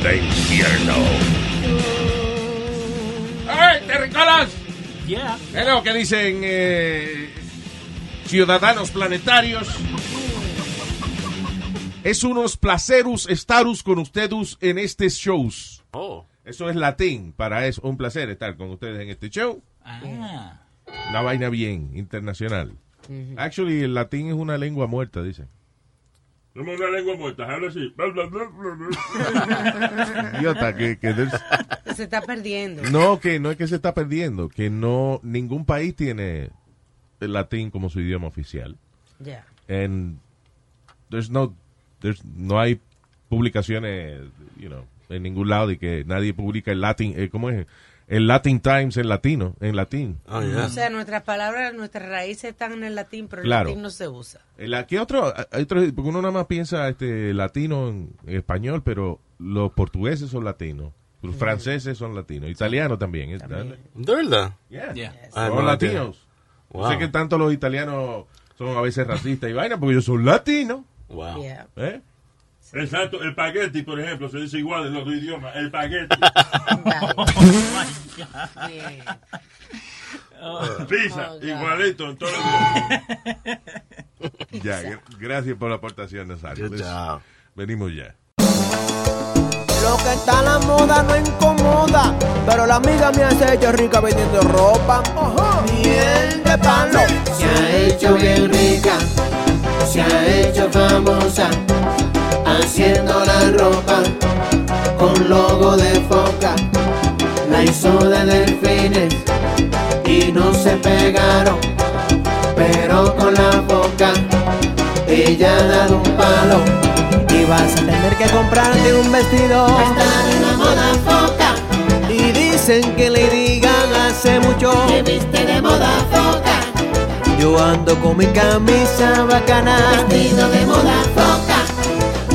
the infierno. ¡Ay, terricolas! Yeah. Es lo que dicen eh, ciudadanos planetarios. Es unos placerus estarus con ustedes en este shows. Oh. Eso es latín, para eso un placer estar con ustedes en este show. Ah. Una vaina bien, internacional. Actually, el latín es una lengua muerta, dicen. Somos una lengua muerta, habla así. Idiota, que, que Se está perdiendo. no, que no es que se está perdiendo, que no, ningún país tiene el latín como su idioma oficial. Ya. And there's no, there's, no hay publicaciones, you know, en ningún lado de que nadie publica el latín, eh, ¿cómo es? El Latin Times en latino, en latín. O sea, nuestras palabras, nuestras raíces están en el latín, pero Claro. el latín no se usa. El- ¿Qué otro? Hay otro? Porque uno nada más piensa este latino en español, pero los portugueses son latinos, los franceses son latinos, italianos también. ¿eh? ¿De verdad? Yeah. Yeah. Ah, son no, latinos. Wow. No sé que tanto los italianos son a veces racistas y vaina, porque ellos son latinos. Wow. Yeah. ¿eh? Exacto, el paquete, por ejemplo, se dice igual en los dos idiomas. El paquete. Pizza, Oh, God. igualito en todos los idiomas. Ya, gra- gracias por la aportación, Nazario. Good Pues, venimos ya. Lo que está a la moda no incomoda, pero la amiga me hace hecho rica vendiendo ropa. Miel de palo. Se ha hecho bien rica, se ha hecho famosa, haciendo la ropa con logo de foca. La hizo de delfines y no se pegaron, pero con la boca ella ha dado un palo. Y vas a tener que comprarte un vestido. Está en la moda foca, Y dicen que le digan hace mucho. que viste de moda foca, Yo ando con mi camisa bacana. vestido de moda foca,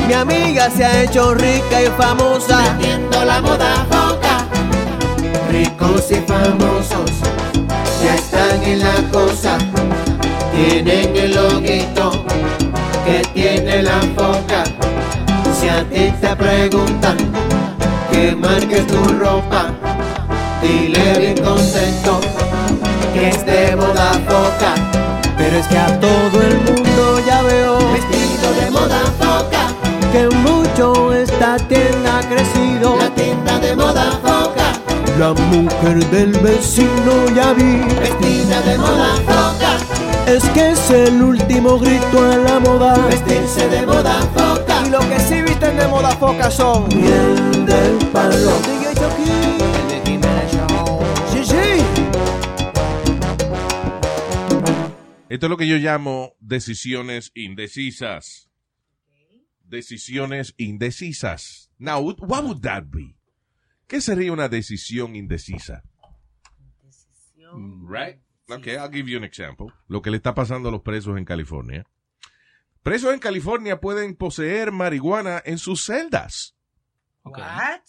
Mi amiga se ha hecho rica y famosa. vendiendo la moda foca. Ricos y famosos ya están en la cosa, tienen el loguito que tiene la foca. Si a ti te preguntan que marques tu ropa, dile bien contento que es de moda foca, Pero es que a todo el mundo ya veo que mucho esta tienda ha crecido. la tienda de moda foca, La mujer del vecino ya vi. vestida de moda foca, Es que es el último grito a la moda. vestirse de moda foca. Y lo que sí visten de moda foca son miel del palo. Esto es lo que yo llamo decisiones indecisas. Decisiones indecisas. Now, what would that be? ¿Qué sería una decisión indecisa? Right? Okay, I'll give you an example. Lo que le está pasando a los presos en California. Presos en California pueden poseer marihuana en sus celdas, Okay. What?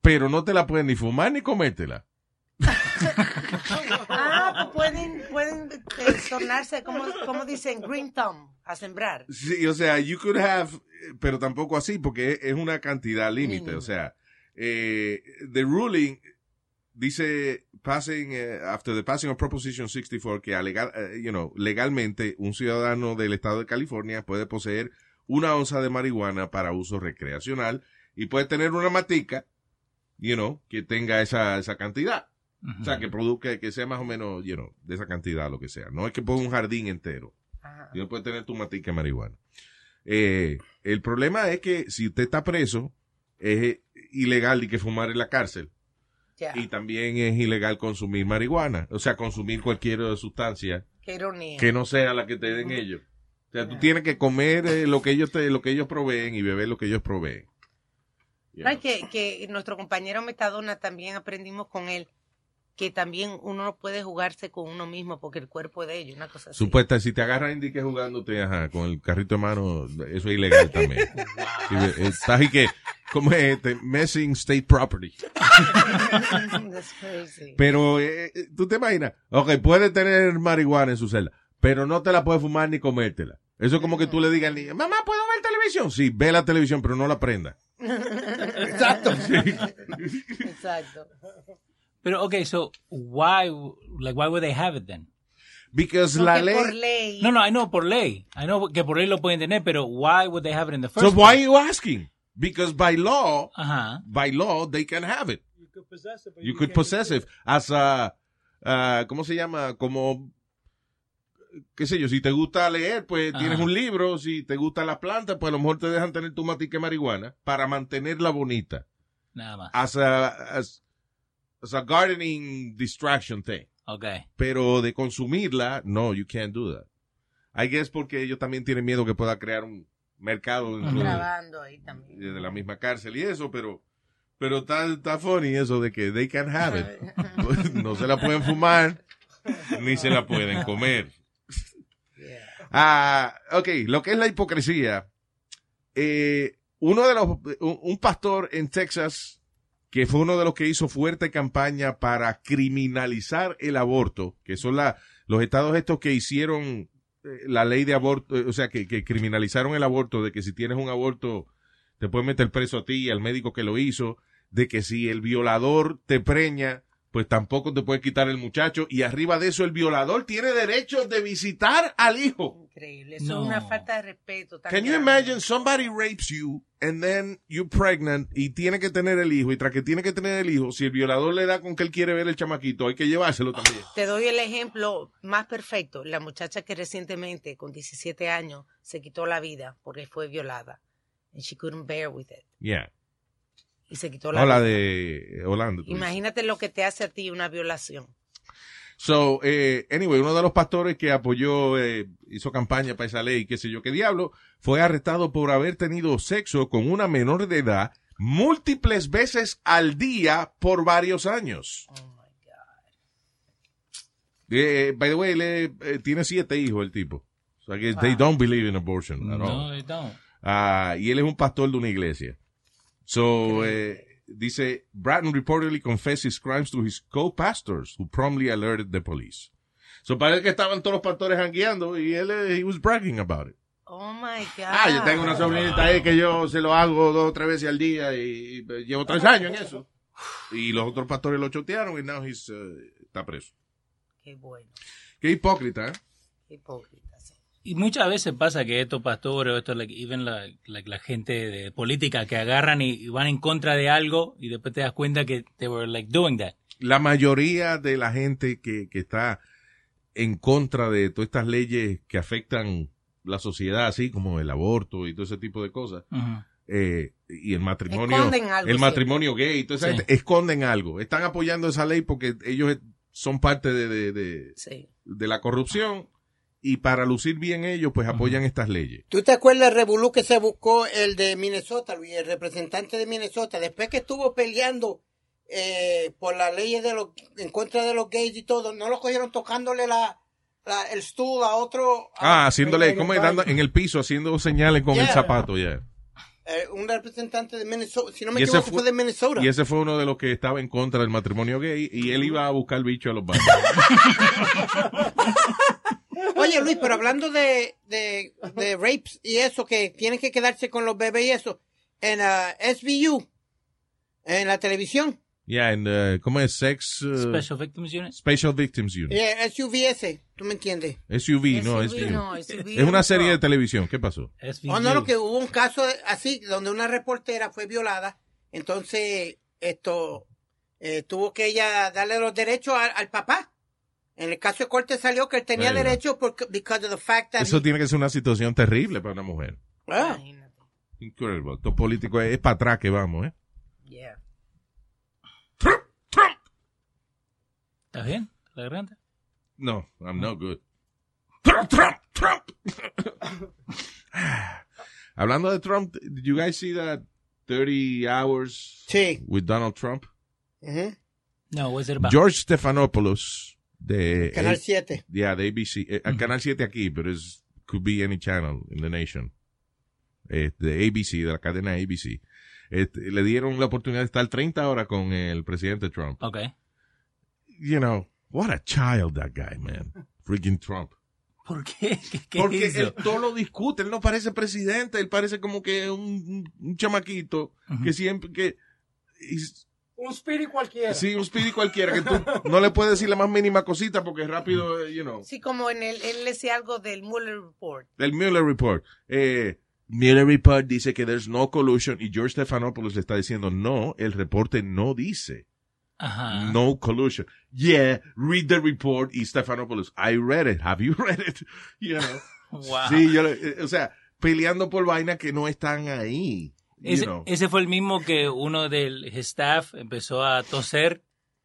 pero no te la pueden ni fumar ni comértela. Ah, pues pueden, pueden eh, tornarse, como, como dicen, green thumb, a sembrar. Sí, o sea, you could have, eh, pero tampoco así, porque es- una cantidad límite. O sea, eh, the ruling dice passing eh, after the passing of Proposition 64 que alegal, eh, you know, legalmente un ciudadano del estado de California puede poseer una onza de marihuana para uso recreacional y puede tener una matica, you know, que tenga esa, esa cantidad. O sea, que produzca, que sea más o menos, you know, de esa cantidad, lo que sea. No es que ponga un jardín entero. Ajá. Y no puede tener tu matica de marihuana. Eh, el problema es que si usted está preso es eh, ilegal y que fumar en la cárcel. Y también es ilegal consumir marihuana. O sea, consumir cualquier sustancia que no sea la que te den ellos. O sea, tú tienes que comer eh, lo que ellos te, lo que ellos proveen y beber lo que ellos proveen. Que nuestro compañero Metadona también aprendimos con él que también uno no puede jugarse con uno mismo porque el cuerpo es de ellos, una cosa así. Supuesta, si te agarran indique jugándote ajá, con el carrito de mano, eso es ilegal también. Y, eh, Estás y que, ¿cómo es este? Messing state property. That's crazy. Pero, eh, eh, tú te imaginas, ok, puede tener marihuana en su celda, pero no te la puedes fumar ni comértela. Eso es como que tú le digas al niño, mamá, ¿puedo ver televisión? Sí, ve la televisión, pero no la prenda. Exacto. Exacto. Pero, okay, so why, like, why would they have it then? Because la ley... Por ley. No, no, I know por ley. I know que por ley lo pueden tener, pero why would they have it in the first So why are place? you asking? Because by law, Ajá. by law, they can have it. You could possess it as a, uh, ¿cómo se llama? Como, qué sé yo, si te gusta leer, pues Ajá. tienes un libro, si te gustan las plantas, pues a lo mejor te dejan tener tu matica de marihuana para mantenerla bonita. Nada más. As a, as, as a gardening distraction thing. Okay. Pero de consumirla, no, you can't do that. I guess porque ellos también tienen miedo que pueda crear un mercado dentro de, Grabando ahí también. de la misma cárcel y eso, pero pero está, está funny eso de que they can have it. no se la pueden fumar ni se la pueden comer. Ah, ok, lo que es la hipocresía. eh, uno de los, un, un pastor en Texas que fue uno de los que hizo fuerte campaña para criminalizar el aborto, que son los estados estos que hicieron eh, la ley de aborto, eh, o sea, que, que criminalizaron el aborto, de que si tienes un aborto te pueden meter preso a ti y al médico que lo hizo, de que si el violador te preña, pues tampoco te puede quitar el muchacho, y arriba de eso el violador tiene derecho de visitar al hijo. Increíble. Eso No. es una falta de respeto. tan Can you imagine somebody rapes you and then you're pregnant y tiene que tener el hijo y tras que tiene que tener el hijo, si el violador le da con que él quiere ver el chamaquito, hay que llevárselo también. Te doy el ejemplo más perfecto. La muchacha que recientemente, con 17 años, se quitó la vida porque fue violada. And she couldn't bear with it. Yeah. Y se quitó la Hola vida. de Holanda. dices. Imagínate lo que te hace a ti una violación. So, eh, anyway, uno de los pastores que apoyó, eh, hizo campaña para esa ley, qué sé yo qué diablo, fue arrestado por haber tenido sexo con una menor de edad múltiples veces al día por varios años. Oh my God. Eh, by the way, él eh, eh, tiene siete hijos el tipo. So I guess they don't believe in abortion at all. No, they don't. Ah, y él es un pastor de una iglesia. So, eh, dice, Bratton reportedly confessed his crimes to his co-pastors, who promptly alerted the police. So, parece que estaban todos los pastores jangueando y él, eh, he was bragging about it. Oh my God. Ah, yo tengo una sobrinita ahí que yo se lo hago dos o tres veces al día y, y llevo tres años en eso. Y los otros pastores lo chotearon y now he's, eh, está preso. Qué bueno. Qué hipócrita, ¿eh? Qué hipócrita. Y muchas veces pasa que estos pastores o estos, like, even la, like, la gente de política que agarran y, y van en contra de algo y después te das cuenta que they were like doing that. la mayoría de la gente que, que está en contra de todas estas leyes que afectan la sociedad, así como el aborto y todo ese tipo de cosas, eh, y el matrimonio, algo el matrimonio gay, y toda esa Sí. gente, esconden algo. Están apoyando esa ley porque ellos son parte de, de, de, Sí. de la corrupción y para lucir bien ellos, pues apoyan estas leyes. ¿Tú te acuerdas el revolú que se buscó el de Minnesota, Luis, el representante de Minnesota, después que estuvo peleando eh, por las leyes de los, en contra de los gays y todo, no lo cogieron tocándole la, la- el stool a otro. a- Ah, haciéndole, como dando en el piso, haciendo señales con el zapato, ya. eh, un representante de Minnesota, si no me equivoco, fue- fue de Minnesota. Y ese fue uno de los que estaba en contra del matrimonio gay y él iba a buscar bicho a los baños. Oye, Luis, pero hablando de, de, de rapes y eso, que tienen que quedarse con los bebés y eso, en ah, SVU, en la televisión, Ya, en, eh, ¿cómo es? Sex... eh, Special Victims Unit. Special Victims Unit. eh, SUVS, ¿tú me entiendes? SUV, no, SUV, no, SUV Es una serie de televisión. ¿Qué pasó? SVU. Oh, no, no, que hubo un caso así, donde una reportera fue violada, entonces, esto, eh, tuvo que ella darle los derechos al, al papá. En el caso de corte salió que él tenía Verdad. derechos porque, because of the fact that Eso he- tiene que ser una situación terrible para una mujer. Ah, Imagínate. Incredible. Esto político es, para atrás que vamos, ¿eh? Yeah. ¿Estás bien? ¿La garganta? No, I'm not good. Trump, Trump, Trump. Hablando de Trump, did you guys see that 30 hours Sí. with Donald Trump? Ujú. No, what's it about? George Stephanopoulos de Canal A- 7. Yeah, de ABC, eh, el canal 7 aquí, pero es could be any channel in the nation. Eh, de ABC, de la cadena ABC. Este, le dieron la oportunidad de estar 30 horas con el presidente Trump. Ok. You know, what a child that guy, man. Freaking Trump. ¿Por qué? ¿Qué, qué Porque hizo? él todo lo discute, él no parece presidente, él parece como que un, un- chamaquito que siempre que is- Un spirit cualquiera. sí, un speedy cualquiera que tú no le puedes decir la más mínima cosita porque rápido, eh, you know. Sí, como en el, él decía algo del Mueller Report. El Mueller Report. Eh, Mueller Report dice que there's no collusion y George Stephanopoulos le está diciendo no, el reporte no dice Ajá. no collusion. Yeah, read the report y Stephanopoulos, I read it. Have you read it? You know. Wow. Sí, yo, le- eh, o sea, peleando por vainas que no están ahí. You Ese, know. ese fue el mismo que uno del staff empezó a toser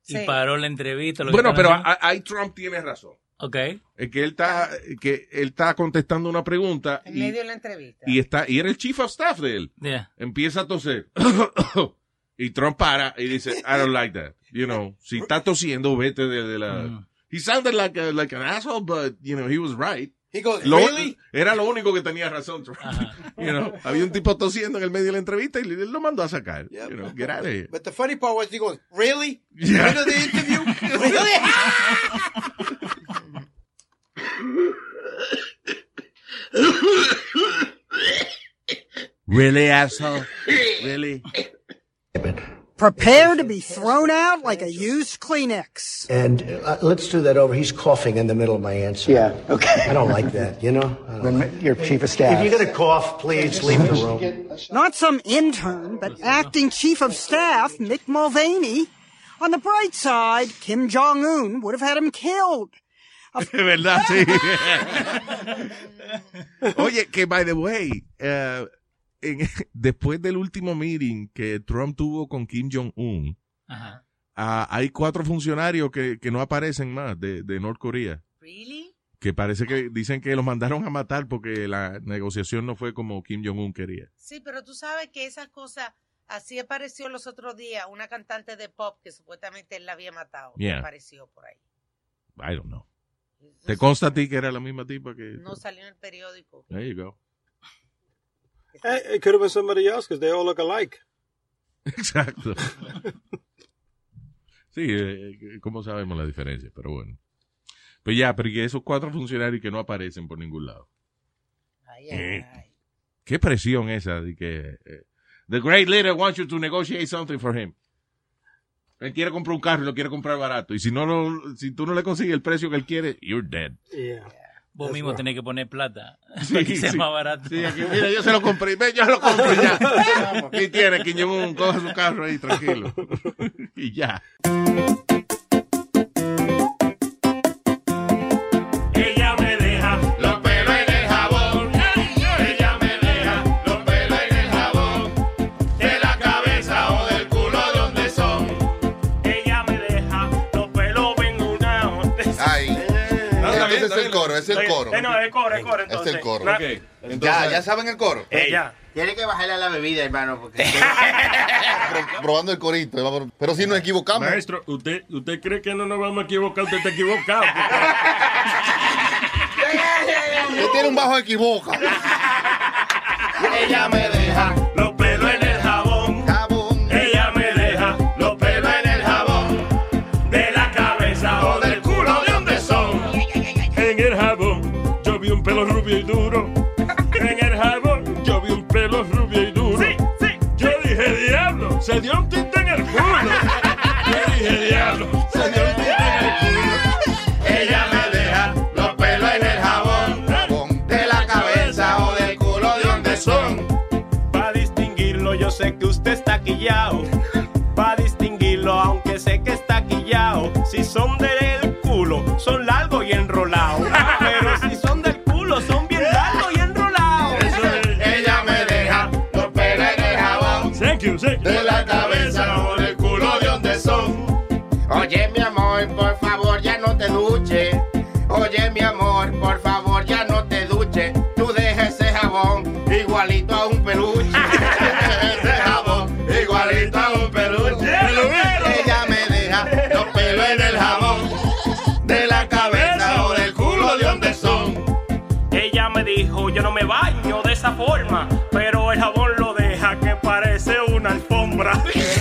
y Sí. paró la entrevista. lo Bueno, pero ahí Trump tiene razón. Ok. Es que él está, que él está contestando una pregunta En y, medio de la entrevista. y está, y era el chief of staff de él. Yeah. Empieza a toser. y Trump para y dice, I don't like that. You know, si está tosiendo, vete de, de la... Mm. He sounded like, a- like an asshole, but, you know, he was right. He goes, Lo- really? Era lo único que tenía razón, Trump. You know, había un tipo tosiendo en el medio de la entrevista y él lo mandó a sacar. Yep. You know, get out of here. But the funny part was he goes, really? Yeah. End of the interview? really? Really, asshole? Really? Prepare to be thrown out like a used Kleenex. And uh, let's do that over. He's coughing in the middle of my answer. Yeah, okay. I don't like that, you know? I like- Your chief of staff. If you're going to cough, please leave the room. Not some intern, but acting chief of staff, Mick Mulvaney. On the bright side, Kim Jong Un would have had him killed. De verdad, sí. Oye, que by the way, eh, en- después del último meeting que Trump tuvo con Kim Jong-un, ah, hay cuatro funcionarios que, que no aparecen más de, de Norcorea. ¿Really? Que parece que dicen que los mandaron a matar porque la negociación no fue como Kim Jong-un quería. Sí, pero tú sabes que esas cosas, así apareció los otros días una cantante de pop que supuestamente él la había matado. Yeah. Apareció por ahí. I don't know. ¿Te consta a ti que era la misma tipa que...? No salió en el periódico. There you go. Hey, it could have been somebody else because they all look alike. Exacto. Sí, eh, ¿cómo sabemos la diferencia? Pero bueno. Pues ya, pero que esos cuatro funcionarios que no aparecen por ningún lado. Ay, Eh, Qué presión esa de que eh, the great leader wants you to negotiate something for him. Él quiere comprar un carro y lo quiere comprar barato. Y si no lo, si tú no le consigues el precio que él quiere, you're dead. Yeah. Vos That's mismo right. tenés que poner plata Sí, para que sea sí. más barato. Sí, aquí, mira, yo se lo compré. Ven, yo lo compré ya. Vamos, Aquí tiene, Kim Jong-un, coja su carro ahí, tranquilo. y ya. Es el coro, es el coro. Eh, no, es el coro, es el coro. Entonces, Es el coro. Na- Ya, ya saben el coro. Ella. Tiene que bajarle a la bebida, hermano, porque... Pro- probando el corito. Pero si nos equivocamos. Maestro, ¿usted, ¿usted cree que no nos vamos a equivocar? Usted está equivocado. Usted tiene un bajo equivoca. Ella me deja se dio un tinte en el culo. Yo dije, diablo, se dio un tinte en el culo. Ella me deja los pelos en el jabón. De la cabeza o del culo de donde son. Para distinguirlo, yo sé que usted está quillao. mi amor, por favor ya no te duches. Tú deja ese jabón igualito a un peluche. ese jabón igualito a un peluche. Ella me deja los pelos en el jabón de la cabeza o del culo de donde son. Ella me dijo, yo no me baño de esa forma, pero el jabón lo deja que parece una alfombra.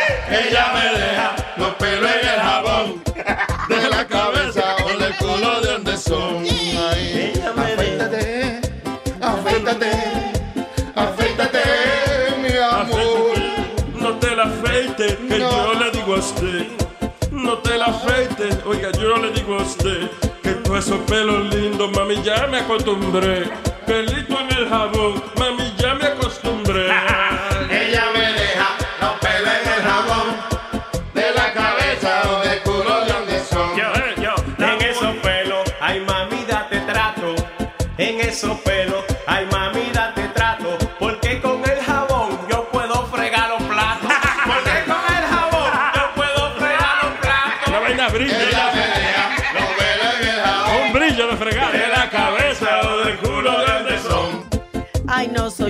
Ella me deja los pelos en el jabón de la cabeza o del culo de donde son. Ay, afeítate, afeítate, afeítate, mi amor. No te la afeites, que yo le digo a usted. No te la afeites, oiga, yo le digo a usted que todos esos pelos lindos, mami, ya me acostumbré. Pelito en el jabón,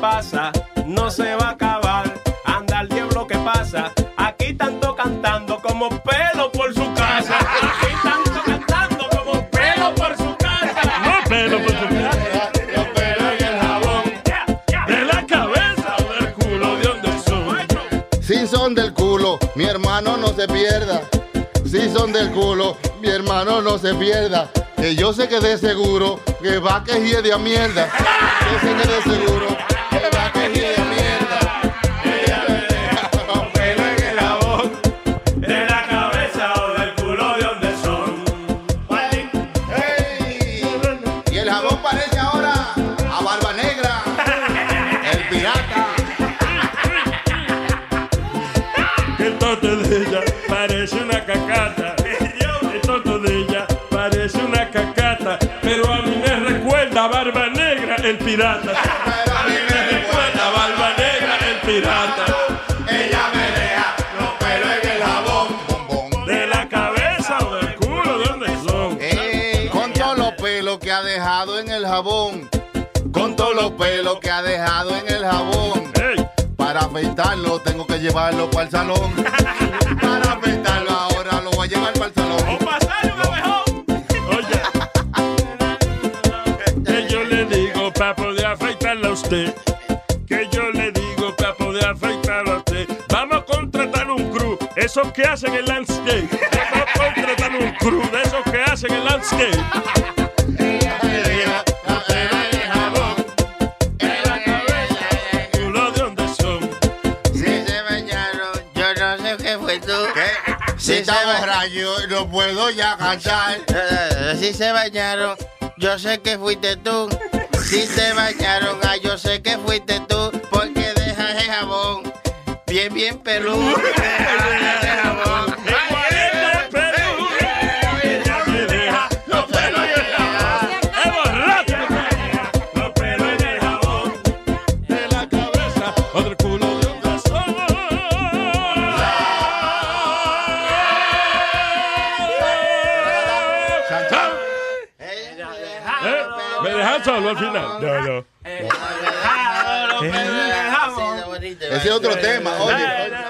pasa. No se va a acabar, anda el diablo que pasa. Aquí tanto cantando como pelo por su casa. Aquí tanto cantando como pelo por su casa. No pelo por su casa. Los pelos en el jabón De la cabeza o del culo de donde son. Si son del culo, mi hermano no se pierda. Si son del culo, mi hermano no se pierda. Que yo sé que de seguro que va que de a mierda. Yo sé que de seguro pirata. A mí me recuerda Barba Negra, el pirata. Ella me deja los pelos en el jabón. De la cabeza o del culo, ¿de dónde son? Ey, con todos los pelos que ha dejado en el jabón. Con todos los pelos que ha dejado en el jabón. Para afeitarlo tengo que llevarlo para el salón. Para afeitarlo ahora lo voy a llevar para el salón. Usted. Que yo le digo para poder afeitarla a usted. Vamos a contratar un crew, esos que hacen el landscape. Vamos a contratar un crew de esos que hacen el landscape. Culo de dónde son. Si se bañaron, yo no sé qué fue tú. Si está borracho, no puedo ya cantar. Eh, Si se bañaron, yo sé que fuiste tú. Si se bañaron, ah, yo sé que fuiste tú. Porque dejas el jabón bien, bien peludo. al final? No, no. Ese es otro tema, oye.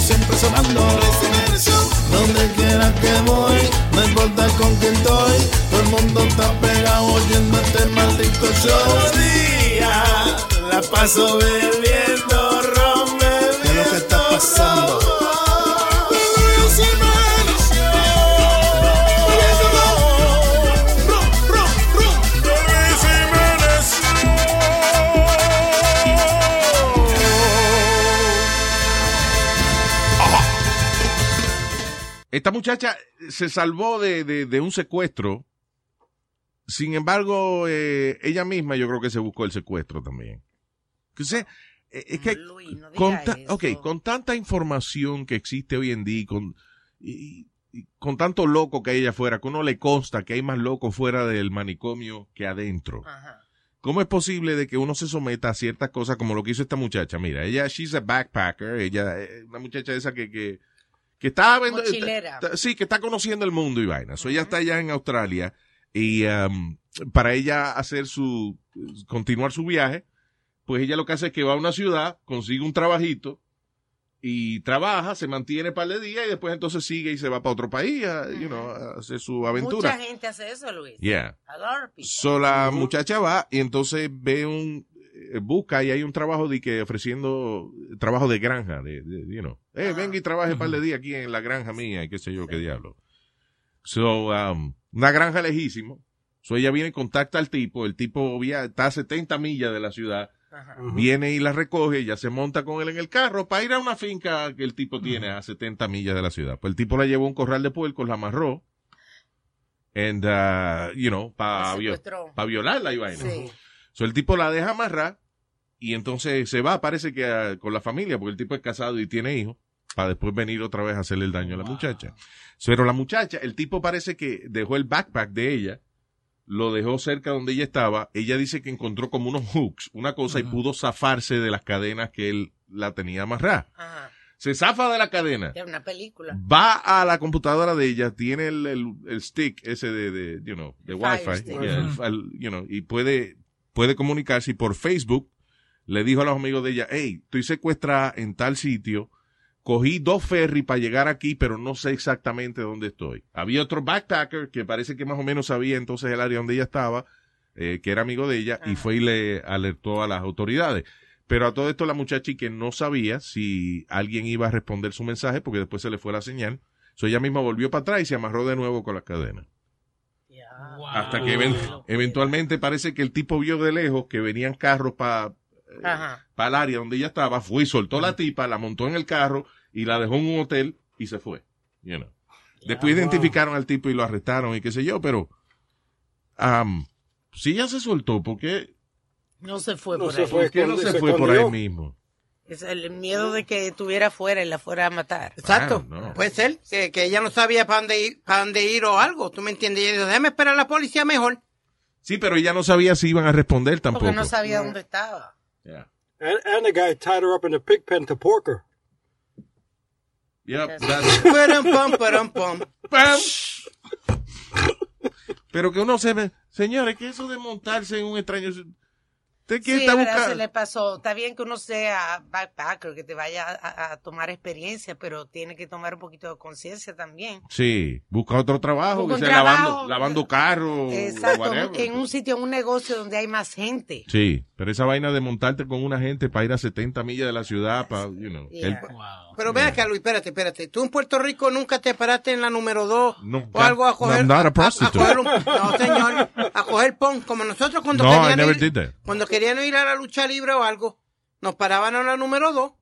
Siempre sonando. Donde quiera que voy, no importa con quién estoy. Todo el mundo está pegado oyendo este maldito show. Día, la paso bebiendo ron, ¿Qué es lo que está pasando? Esta muchacha se salvó de, de- de un secuestro. Sin embargo, eh, ella misma yo creo que se buscó el secuestro también. Que sé, eh, es que con, ta- ok, con tanta información que existe hoy en día con, y- y con tanto loco que hay allá afuera, que uno le consta que hay más locos fuera del manicomio que adentro. ¿Cómo es posible de que uno se someta a ciertas cosas como lo que hizo esta muchacha? Mira, ella, she's a backpacker, ella, eh, una muchacha esa que, que, que está, Mochilera. está- sí, que está conociendo el mundo y vaina. So, ella está allá en Australia y um, para ella hacer su, continuar su viaje, pues ella lo que hace es que va a una ciudad, consigue un trabajito y trabaja, se mantiene par de días y después entonces sigue y se va para otro país a, you know, a hacer su aventura. Mucha gente hace eso, Luis. Yeah. So la muchacha va y entonces ve un eh, busca y hay un trabajo de que ofreciendo trabajo de granja, de, de, you know, eh, venga y trabaje un par de días aquí en la granja mía y qué sé yo qué diablo. So, um, una granja lejísimo. So ella viene y contacta al tipo, el tipo via- está a 70 millas de la ciudad, viene y la recoge, ya se monta con él en el carro para ir a una finca que el tipo tiene a 70 millas de la ciudad. Pues el tipo la llevó a un corral de puercos, la amarró, and, uh, you know, para violarla y vaina. Sí. So, el tipo la deja amarrar y entonces se va, parece que ah, con la familia, porque el tipo es casado y tiene hijos, para después venir otra vez a hacerle el daño a la muchacha. Pero la muchacha, el tipo parece que dejó el backpack de ella, lo dejó cerca donde ella estaba. Ella dice que encontró como unos hooks, una cosa, y pudo zafarse de las cadenas que él la tenía amarrada. Se zafa de la cadena. Una película. Va a la computadora de ella, tiene el, el, el stick ese de, de, you know, de Wi-Fi, yeah, el- you know, y puede, puede comunicarse y por Facebook le dijo a los amigos de ella, hey, estoy secuestrada en tal sitio, cogí dos ferries para llegar aquí, pero no sé exactamente dónde estoy. Había otro backpacker que parece que más o menos sabía entonces el área donde ella estaba, eh, que era amigo de ella, y fue y le alertó a las autoridades. Pero a todo esto la muchacha y que no sabía si alguien iba a responder su mensaje porque después se le fue la señal. So ella misma volvió para atrás y se amarró de nuevo con las cadenas. Hasta que even- eventualmente parece que el tipo vio de lejos que venían carros para Ajá. el área donde ella estaba, fue y soltó la tipa, la montó en el carro y la dejó en un hotel y se fue. You know. Después identificaron al tipo y lo arrestaron y qué sé yo, pero am, si ella se soltó, ¿por qué? No se fue No por se ahí. fue, ¿Por qué no se fue por ahí mismo? Es el miedo de que estuviera afuera y la fuera a matar. Exacto. Ah, no. Puede ser que, que ella no sabía para dónde ir, para dónde ir o algo. ¿Tú me entiendes? Y ella dijo, déjame esperar a la policía mejor. Sí, pero ella no sabía si iban a responder tampoco. Porque no sabía dónde estaba. And, and the guy tied her up in a pig pen to pork her. Yep, that's- Param, pam, param, pam. Pam. Pero que uno se ve, señores, que eso de montarse en un extraño. Usted que Sí, está ¿verdad? se buscando. le pasó. Está bien que uno sea backpacker, que te vaya a, a tomar experiencia, pero tiene que tomar un poquito de conciencia también. Sí, busca otro trabajo, Busca que sea lavando, trabajo. lavando carros. Exacto, whatever. en un sitio, en un negocio donde hay más gente. Sí, pero esa vaina de montarte con una gente para ir a 70 millas de la ciudad, para, you know. Yeah. el- Pero ve acá, Luis, espérate, espérate. Tú en Puerto Rico nunca te paraste en la número dos Nunca. o algo a coger. Not a a- coger un- no, señor. A coger pon, como nosotros cuando No, I never ir, did that. cuando querían ir a la lucha libre o algo, nos paraban en la número dos,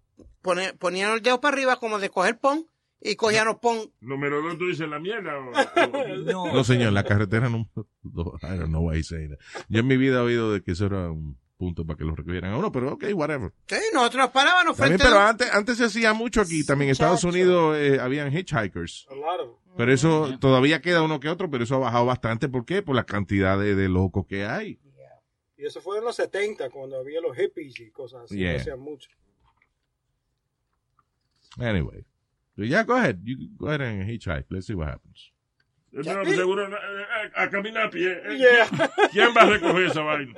pone- ponían el dedo para arriba como de coger pon y cogían los pon. Número dos, tú dices la mierda. o- o- No, señor, la carretera no. no, I don't know why he's saying that. Yo en mi vida he oído de que eso era un punto para que lo recogieran a uno, pero ok, whatever. Sí, nosotros nos parábamos También, pero a- antes, antes se hacía mucho aquí. También en Estados Unidos eh, habían hitchhikers. A lot of. Pero eso todavía queda uno que otro, pero eso ha bajado bastante. ¿Por qué? Por la cantidad de, de locos que hay. Y eso fue en los 70, cuando había los hippies y cosas así. Yeah. hacían mucho. Anyway. So yeah, go ahead. You go ahead and hitchhike. Let's see what happens. No, seguro eh, eh, a, caminar a pie. eh. Yeah. ¿Quién va a recoger esa vaina?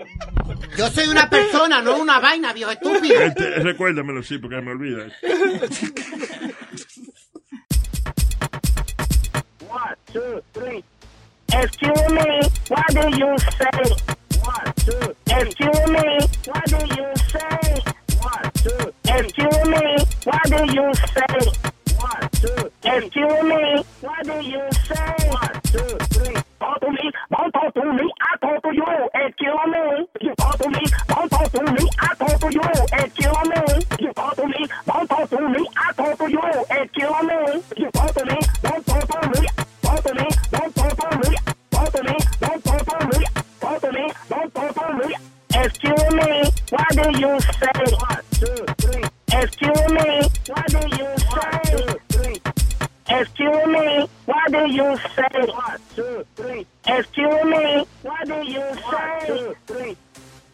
Yo soy una persona, no una vaina, viejo estúpido. Este, recuérdamelo, sí, porque me olvida. One, two, three. Excuse me, what do you say? Excuse me, what do you say? One, two. Excuse me, what do you say? One, two. Excuse me, what do you say? One, two, three. Talk to me, don't talk to me, I talk to you. Excuse me, you talk to me, don't talk to me, I talk to you. Excuse me, you talk to me, don't talk to me, I talk to you. Excuse me, you Excuse me, what do you say? One, two, three. Excuse me, what do you say? One, two, three. Excuse me, what do you say? One, two, three. Excuse me, what do you say? One, two, three.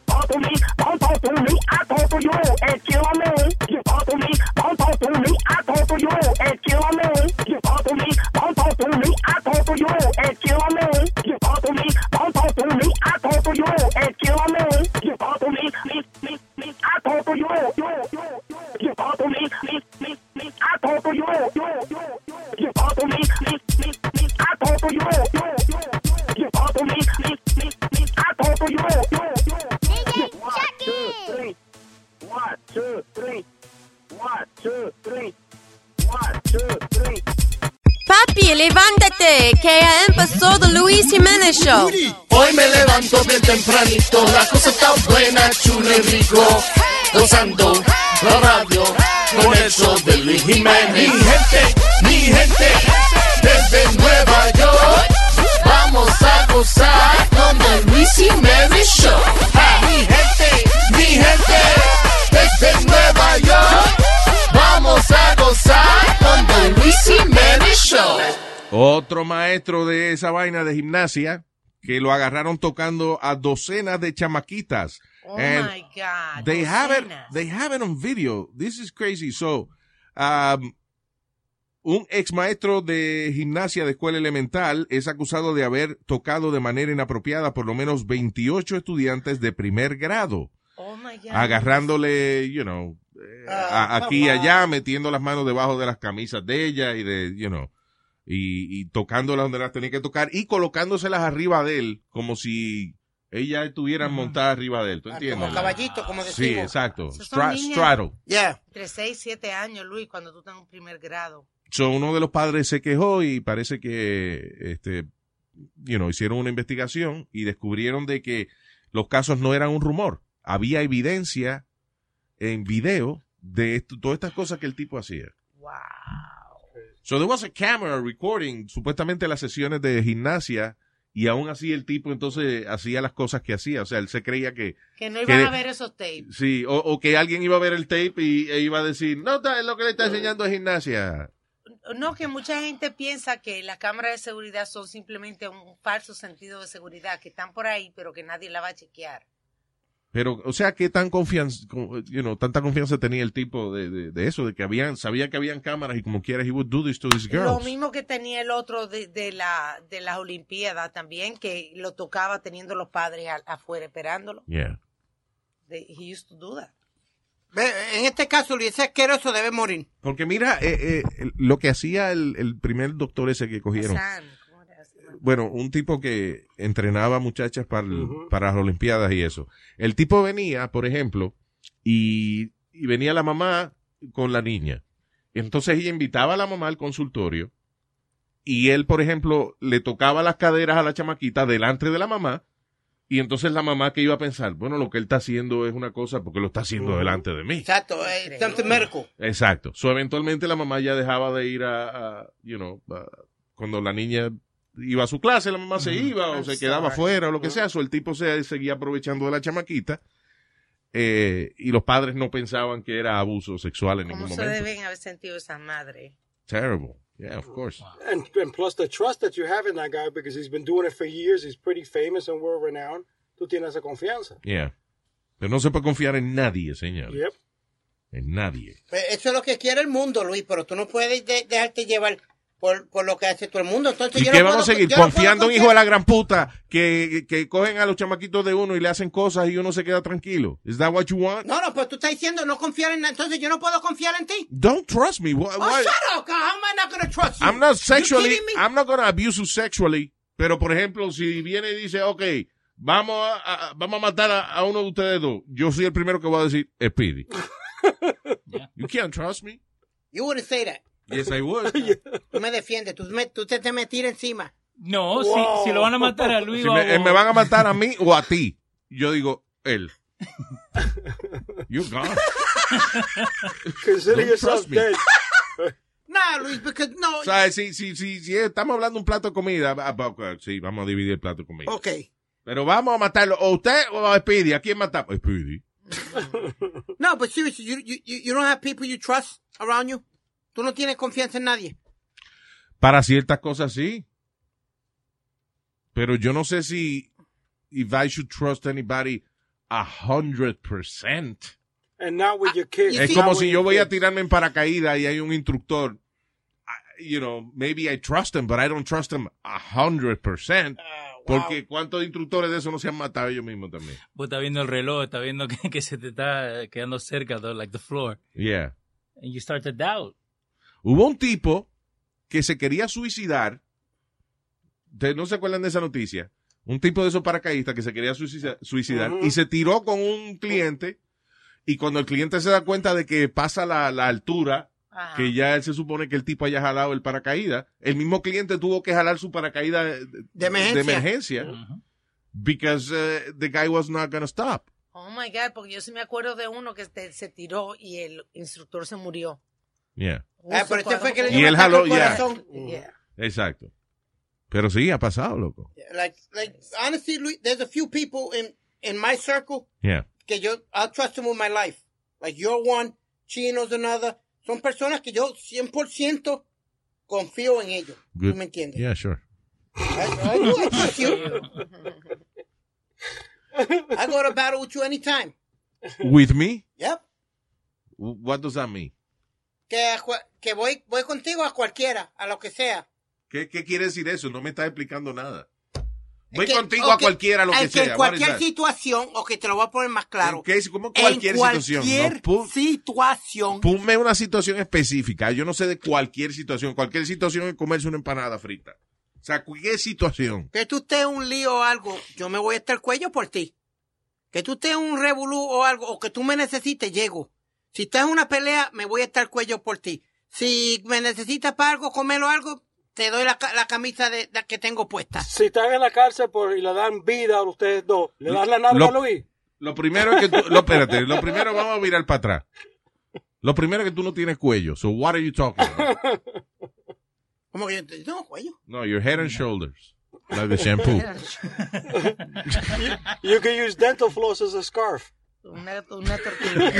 Talk to me, don't talk to me, I talk to you. Excuse me, you talk to me, don't talk to me, I talk to you. Excuse me, you talk to me, don't talk to me, I talk to you. Excuse me, talk to you. You, you, you, you talk to me, me, me, me, I talk to you. You, you, you, you talk to me, me, me, me, I talk to you. You, you, you, you talk to me, me, me, me, I talk to you. You, you. One, two, three. One, two, three. One, two, three. One, two, three. Papi, levántate, que ya empezó The Luis Jiménez Show. Hoy me levanto bien tempranito, la cosa está buena, chulo y rico. Gozando la radio con el show de Luis Jiménez. Mi gente, mi gente, desde Nueva York. Vamos a gozar con The Luis Jiménez Show. Ah, mi gente, mi gente, desde Nueva York. Vamos a gozar con The Luis Jiménez Show. Otro maestro de esa vaina de gimnasia que lo agarraron tocando a docenas de chamaquitas. Oh And my God. They have it. They have it on video. This is crazy. So, um, un ex maestro de gimnasia de escuela elemental es acusado de haber tocado de manera inapropiada por lo menos 28 estudiantes de primer grado, Oh my God. agarrándole, you know, eh, a- aquí y allá, metiendo las manos debajo de las camisas de ella y de, you know, y, y tocándolas donde las tenía que tocar y colocándoselas arriba de él como si ellas estuvieran montadas arriba de él. ¿Tú entiendes? Como caballito, como Sí, decimos. exacto. Esos son Stra- straddle. Yeah. Entre 6 y 7 años, Luis, cuando tú estás en un primer grado. So, uno de los padres se quejó y parece que, este, you know, hicieron una investigación y descubrieron de que los casos no eran un rumor. Había evidencia en video de esto- todas estas cosas que el tipo hacía. So there was a camera recording supuestamente las sesiones de gimnasia Y aún así el tipo entonces hacía las cosas que hacía. O sea, él se creía que... Que no iban a ver esos tapes. Sí, o, o que alguien iba a ver el tape y e iba a decir, no, lo que le está enseñando es gimnasia. No, que mucha gente piensa que las cámaras de seguridad son simplemente un falso sentido de seguridad, que están por ahí, pero que nadie la va a chequear. Pero, o sea, ¿qué tan confianza, you know, tanta confianza tenía el tipo de, de, de eso? De que habían, sabía que habían cámaras y como quiera, he would do this to these girls. Lo mismo que tenía el otro de, de, la, de las Olimpiadas también, que lo tocaba teniendo los padres a- afuera esperándolo. Yeah. They- he used to do that. En este caso, Luis, asqueroso debe morir. Porque mira, eh, eh, lo que hacía el, el primer doctor ese que cogieron. Hassan, Bueno, un tipo que entrenaba muchachas para, el- para las Olimpiadas y eso. El tipo venía, por ejemplo, y, y venía la mamá con la niña. Entonces ella invitaba a la mamá al consultorio y él, por ejemplo, le tocaba las caderas a la chamaquita delante de la mamá y entonces la mamá que iba a pensar, bueno, lo que él está haciendo es una cosa porque lo está haciendo delante de mí. Exacto, eh, something medical. Exacto. So, eventualmente la mamá ya dejaba de ir a, a, you know, a- cuando la niña iba a su clase, la mamá se iba o I'm se quedaba sorry. afuera o lo que sea. So, el tipo se seguía aprovechando de la chamaquita eh, y los padres no pensaban que era abuso sexual en ¿Cómo ningún se momento. deben haber sentido esas madres? Terrible. Yeah, of course. And, and plus the trust that you have in that guy because he's been doing it for years. He's pretty famous and world renowned. Tú tienes esa confianza. Yeah. Pero no se puede confiar en nadie, señor. Yep. En nadie. Eso es lo que quiere el mundo, Luis, pero tú no puedes de- dejarte llevar por, por lo que hace todo el mundo. Entonces ¿Y yo qué no vamos a puedo- seguir? yo no Confiando en hijo de la gran puta que, que cogen a los chamaquitos de uno y le hacen cosas y uno se queda tranquilo. ¿Is that what you want? No, no, pero tú estás diciendo no confiar en Entonces yo no puedo confiar en ti. Don't trust me. Why- Oh, shut up. How am I not going to trust you? I'm not sexually? I'm not gonna abuse you sexually. Pero, por ejemplo, si viene y dice, ok, vamos a, a- vamos a matar a, a uno de ustedes dos, yo soy el primero que voy a decir, Speedy. You can't trust me. You wouldn't say that. Yes, I would. Tú me defiendes, tú, me, tú te, te me tiras encima. No, si, si lo van a matar a Luis Si o a me, eh, vos. me van a matar a mí o a ti. Yo digo, él. You gone. Consider Don't yourself trust me. dead. Nah, Luis, because no. O sea, si, si, si, si estamos hablando de un plato de comida, ah, ok, sí, vamos a dividir el plato de comida. Ok. Pero vamos a matarlo, o usted o a Speedy. ¿A quién matamos? Speedy. No, but seriously, you, you, you you don't have people you trust around you. Tú no tienes confianza en nadie. Para ciertas cosas sí. Pero yo no sé si if I should trust anybody a hundred percent. And not with your kids. Es como si yo voy a tirarme en paracaídas y hay un instructor. I- You know, maybe I trust him, but I don't trust him a hundred percent. Porque cuántos instructores de eso no se han matado ellos mismos también. Vos estás viendo el reloj, estás viendo que, que se te está quedando cerca, though, like the floor. Yeah. And you start to doubt. Hubo un tipo que se quería suicidar. Ustedes no se acuerdan de esa noticia. Un tipo de esos paracaidistas que se quería suicida- suicidar y se tiró con un cliente. Y cuando el cliente se da cuenta de que pasa la, la altura, Ajá. que ya él se supone que el tipo haya jalado el paracaídas, el mismo cliente tuvo que jalar su paracaídas de, De emergencia. de emergencia, because uh, the guy was not gonna stop. Oh my God, porque yo sí me acuerdo de uno que se tiró y el instructor se murió. Yeah. Ah, pero este fue que le Y dio él un ataque jaló, al yeah. Yeah. Exacto. Pero sí, ha pasado, loco. Like, like, honestly, Luis, there's a few people in, in my circle Yeah. que yo, I'll trust them with my life. Like, you're one, Chino's another. Son personas que yo 100% confío en ellos. Good. ¿Tú me entiendes? Yeah, sure. I, I do, I trust you. I go to battle with you anytime. With me? Yep. What does that mean? Que, que voy, voy contigo a cualquiera, a lo que sea. ¿Qué, qué quiere decir eso? No me estás explicando nada. Voy Que- contigo a ok, cualquiera, lo que sea. en cualquier situación, o que te lo voy a poner más claro. ¿En qué- cómo cualquier en situación? cualquier No, pon- situación. Ponme una situación específica. Yo no sé de cualquier situación. Cualquier situación es comerse una empanada frita. O sea, cualquier situación. Que tú estés un lío o algo, yo me voy a estar cuello por ti. Que tú estés un revolú o algo, o que tú me necesites, llego. Si estás en una pelea, me voy a estar cuello por ti. Si me necesitas para algo, comer o algo, te doy la, la camisa de, de- que tengo puesta. Si están en la cárcel por, y le dan vida a ustedes dos, ¿le dan la nalga Lo- a Luis? Lo primero es que tú, lo, espérate, lo primero vamos a mirar para atrás. Lo primero es que tú no tienes cuello. So what are you talking about? Como que yo, yo tengo cuello. No, your head and shoulders. like the shampoo. you, you can use dental floss as a scarf. Una, una tortilla.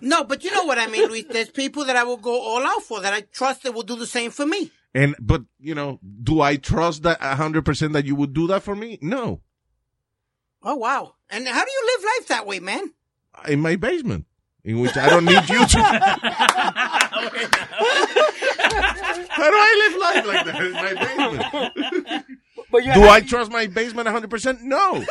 No, but you know what I mean, Luis. There's people that I will go all out for that I trust that will do the same for me. And but you know, do I trust that hundred percent that you would do that for me? No. Oh wow! And how do you live life that way, man? In my basement, in which I don't need you to. How do I live life like that in my basement? But Do I trust my basement 100%? No.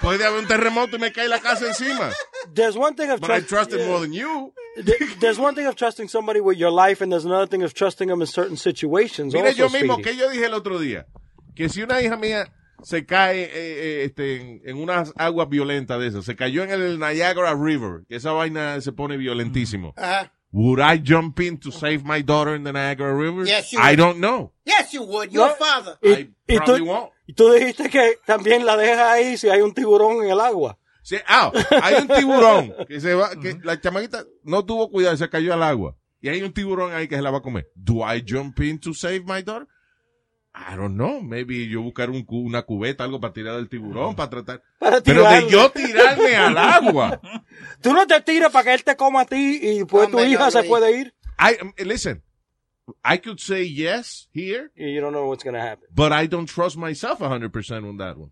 Puede haber un terremoto y me cae la casa encima. There's one thing of But I trust- it more than you. There- There's one thing of trusting somebody with your life, and there's another thing of trusting them in certain situations. Mira, also, yo mismo, Speedy. que yo dije el otro día, que si una hija mía se cae eh, eh, este, en, en unas aguas violentas de esas, se cayó en el Niagara River, que esa vaina se pone violentísimo. Uh, Would I jump in to save my daughter in the Niagara River? Yes, you I would. don't know. yes, you would. No. a father. Y, I y probably tú, won't. y tú dijiste que también la dejas ahí si hay un tiburón en el agua. Sí, ah, hay un tiburón que se va, que la chamaquita no tuvo cuidado y se cayó al agua. Y hay un tiburón ahí que se la va a comer. Do I jump in to save my daughter? I don't know. Maybe yo buscar un una cubeta, algo para tirar al tiburón, para tratar. Para Pero de yo tirarme al agua. Tú no te tiras para que él te coma a ti y después tu hija no, se puede ir. I listen. I could say yes here, you don't know what's going to happen. but I don't trust myself 100% on that one.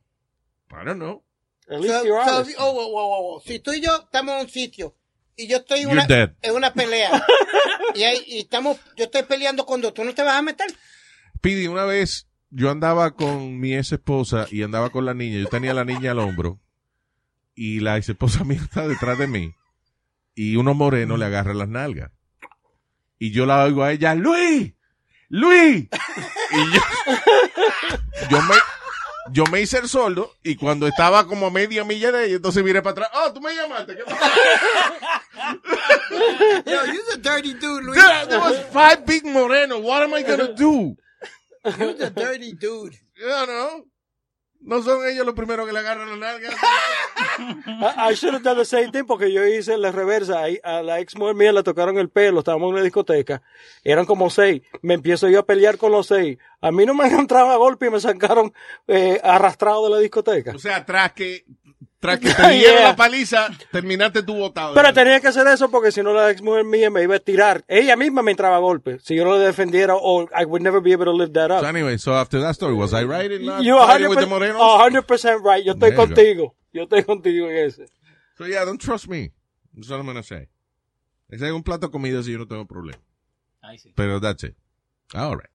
I don't know. At least So- you're so, honest. oh, oh, oh, oh, oh. Si tú y yo estamos en un sitio y yo estoy en You're una, dead. en una pelea y, hay- y estamos, yo estoy peleando con dos, ¿tú no te vas a meter? Pidi, una vez yo andaba con mi ex esposa y andaba con la niña. Yo tenía la niña al hombro y la ex esposa mía está detrás de mí y uno moreno le agarra las nalgas. Y yo la oigo a ella, Luis, Luis. Y yo, yo me, yo me hice el sordo y cuando estaba como a media milla de ella, entonces miré para atrás. Oh, tú me llamaste. ¿Qué pasó?" Yo, you're a dirty dude, Luis. There, there was five big moreno. What am I gonna do? You're a dirty dude. You know. No son ellos los primeros que le agarran la nalga. I, should have done the same thing porque yo hice la reversa. A la ex mujer mía le tocaron el pelo, estábamos en una discoteca. Eran como seis. Me empiezo yo a pelear con los seis. A mí no me encontraron a golpe y me sacaron eh, arrastrado de la discoteca. O sea, tras que, tras que te dieron Yeah. la paliza, terminaste tu botado. Pero tenía que hacer eso porque si no la ex mujer mía me iba a tirar. Ella misma me entraba a golpe. Si yo no le defendiera, o I would never be able to live that up. So anyway, so after that story, was I right in not You with the 100%, morenos? 100% right. Yo estoy go. contigo. Yo estoy contigo en ese. So yeah, don't trust me. That's all I'm gonna say. Es un plato de comida si yo no tengo problema. Pero that's it. All right.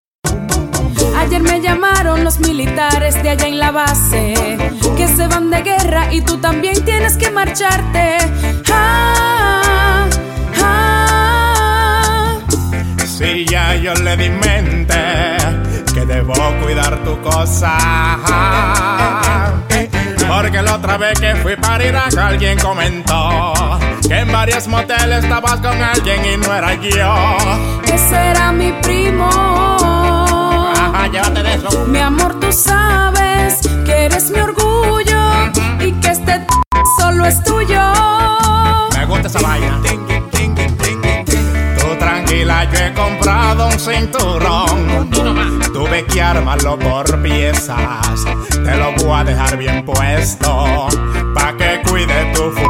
Ayer me llamaron los militares de allá en la base, que se van de guerra y tú también tienes que marcharte. Ah, ah. Si ya yo le di mente que debo cuidar tu cosa. Porque la otra vez que fui para Irak alguien comentó que en varios moteles estabas con alguien y no era yo. Ese era mi primo. Ajá, llévate de eso. Mi amor, tú sabes que eres mi orgullo y que este solo es tuyo. Me gusta esa vaina. Tú tranquila, yo he comprado un cinturón. Tuve que armarlo por piezas. Te lo voy a dejar bien puesto. Pa' que cuide tu fu.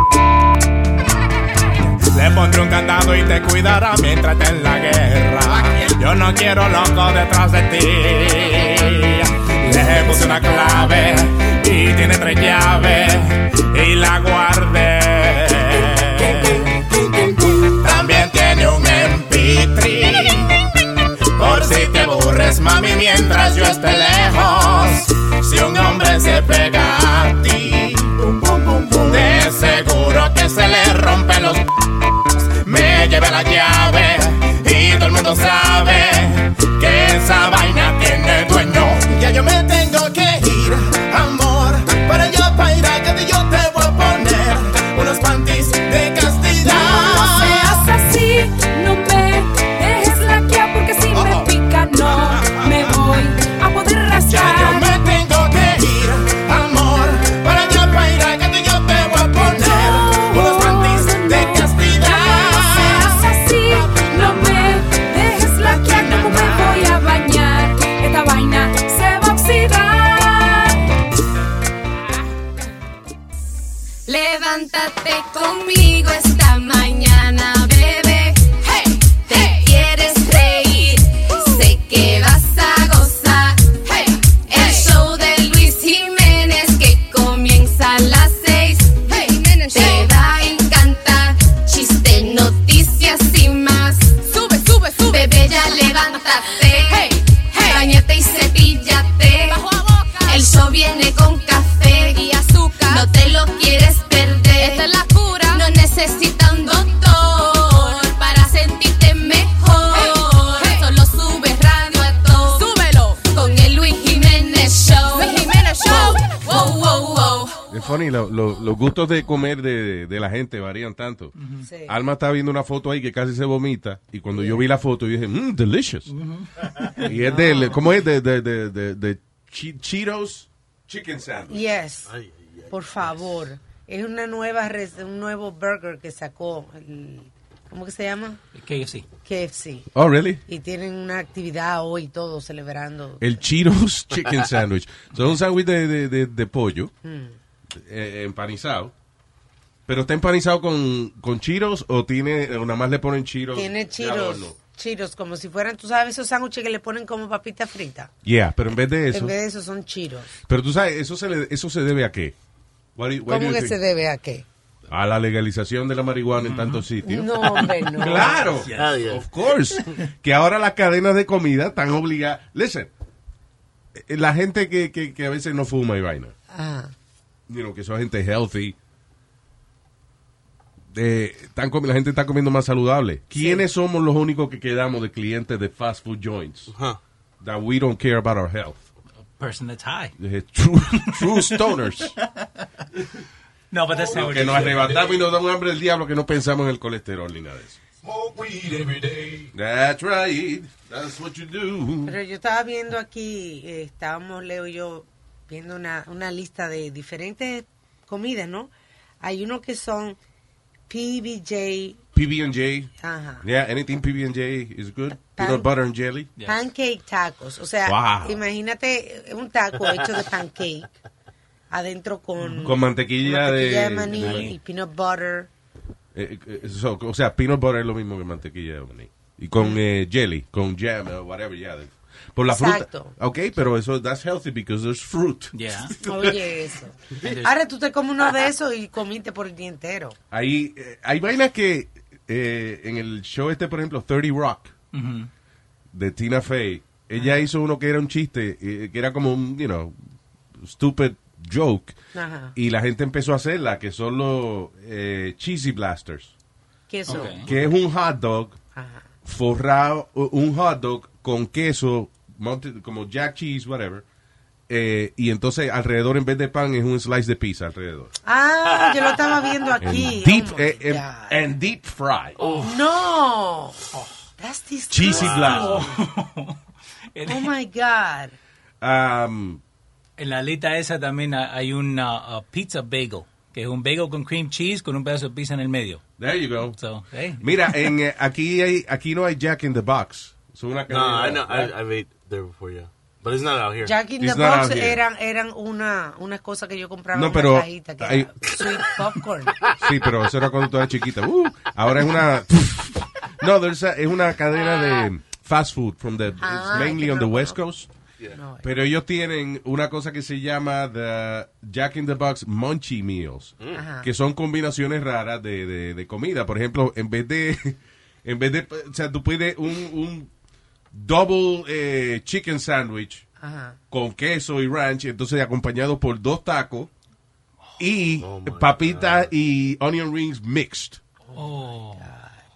Le pondré un candado y te cuidará mientras esté en la guerra. Yo no quiero loco detrás de ti. Le puse una clave y tiene tres llaves y la guardé. También tiene un MP3 por si te aburres, mami, mientras yo esté lejos. Si un hombre se pega a ti, de seguro que se le rompen los. Me llevé la llave mundo sabe que esa vaina gustos de comer de, de la gente varían tanto. Sí. Alma está viendo una foto ahí que casi se vomita y cuando yo vi la foto yo dije, mmm, delicious. Y es de, ¿cómo es? De, de, de, de, de Che- Cheetos Chicken Sandwich. Yes. Por favor. Es una nueva res- un nuevo burger que sacó el- ¿cómo que se llama? KFC. KFC. Oh, really? Y tienen una actividad hoy todo celebrando. El Cheetos Chicken Sandwich. Son un sándwich de, de, de, de pollo Mm. Eh, empanizado. Pero está empanizado con, con Cheetos o tiene, o nada más le ponen Cheetos. Tiene chiros, chiros como si fueran, tú sabes esos sándwiches que le ponen como papita frita. Yeah, pero en vez de eso. En vez de eso son chiros. Pero tú sabes, eso se, le- eso se debe a qué? What ¿Cómo que think? se debe a qué? A la legalización de la marihuana en tantos sitios. No, hombre, no. Claro, of course. Que ahora las cadenas de comida están obligadas. Listen, eh, la gente que, que, que a veces no fuma y vaina, Ah, you know, que son gente healthy, eh, están la gente está comiendo más saludable. ¿Quiénes somos los únicos que quedamos de clientes de fast food joints? That we don't care about our health. Person that's high. Eh, True, true stoners. No, but that's not que nos arrebatamos y nos da un hambre del diablo que no pensamos en el colesterol ni nada de eso. That's right. That's what you do. pero yo estaba viendo aquí, eh, estábamos Leo y yo viendo una, una lista de diferentes comidas, ¿no? Hay uno que son PBJ, PB&J. ajá, Yeah, anything PB&J is good. Peanut butter and jelly. pancake tacos. O sea, Wow. imagínate un taco hecho de pancake adentro con, Con mantequilla de- mantequilla de maní de maní. y peanut butter. Eh, eh, so- o sea, peanut butter es lo mismo que mantequilla de maní. Y con eh, jelly, con jam, o whatever, yeah. Por la Exacto. fruta. Ok, pero eso, that's healthy because there's fruit. Yeah. Oye, eso. Ahora tú te comes uno de esos y comiste por el día entero. Hay, eh, hay vainas que eh, en el show este, por ejemplo, 30 Rock, Ujú. de Tina Fey, ella hizo uno que era un chiste, eh, que era como un, you know, stupid joke, Ajá. y la gente empezó a hacerla, que son los eh, cheesy blasters, ¿Qué son? que es un hot dog Ajá. forrado, un hot dog con queso, como jack cheese, whatever, eh, y entonces alrededor en vez de pan es un slice de pizza alrededor. Ah, yo lo estaba viendo aquí. And deep, Oh eh, God. and deep fry. No. That's disgusting. Cheesy blaster. Oh my God. Um, En la lista esa también ha- hay una uh, pizza bagel, que es un bagel con cream cheese con un pedazo de pizza en el medio. There you go. So, hey. Mira, en, eh, aquí, hay, aquí no hay Jack in the Box. Una No, I know. I, I've ate there before, yeah. But it's not out here. Jack in the It's not Box out here. eran, eran una, unas cosas que yo compraba No, en pero una cajita que hay- era sweet popcorn. Sí, pero eso era cuando tú eras chiquita. Uh, ahora es una... No, there's a- es una cadena de fast food from the, it's Ah, mainly que on the no West. Coast. No, Pero ellos tienen una cosa que se llama the Jack in the Box Munchie Meals, Ajá. que son combinaciones raras de, de, de comida. Por ejemplo, en vez de, en vez de, o sea, tú pides un, un double eh, chicken sandwich Ajá. con queso y ranch, entonces acompañado por dos tacos y Oh, papitas y onion rings mixed. Oh.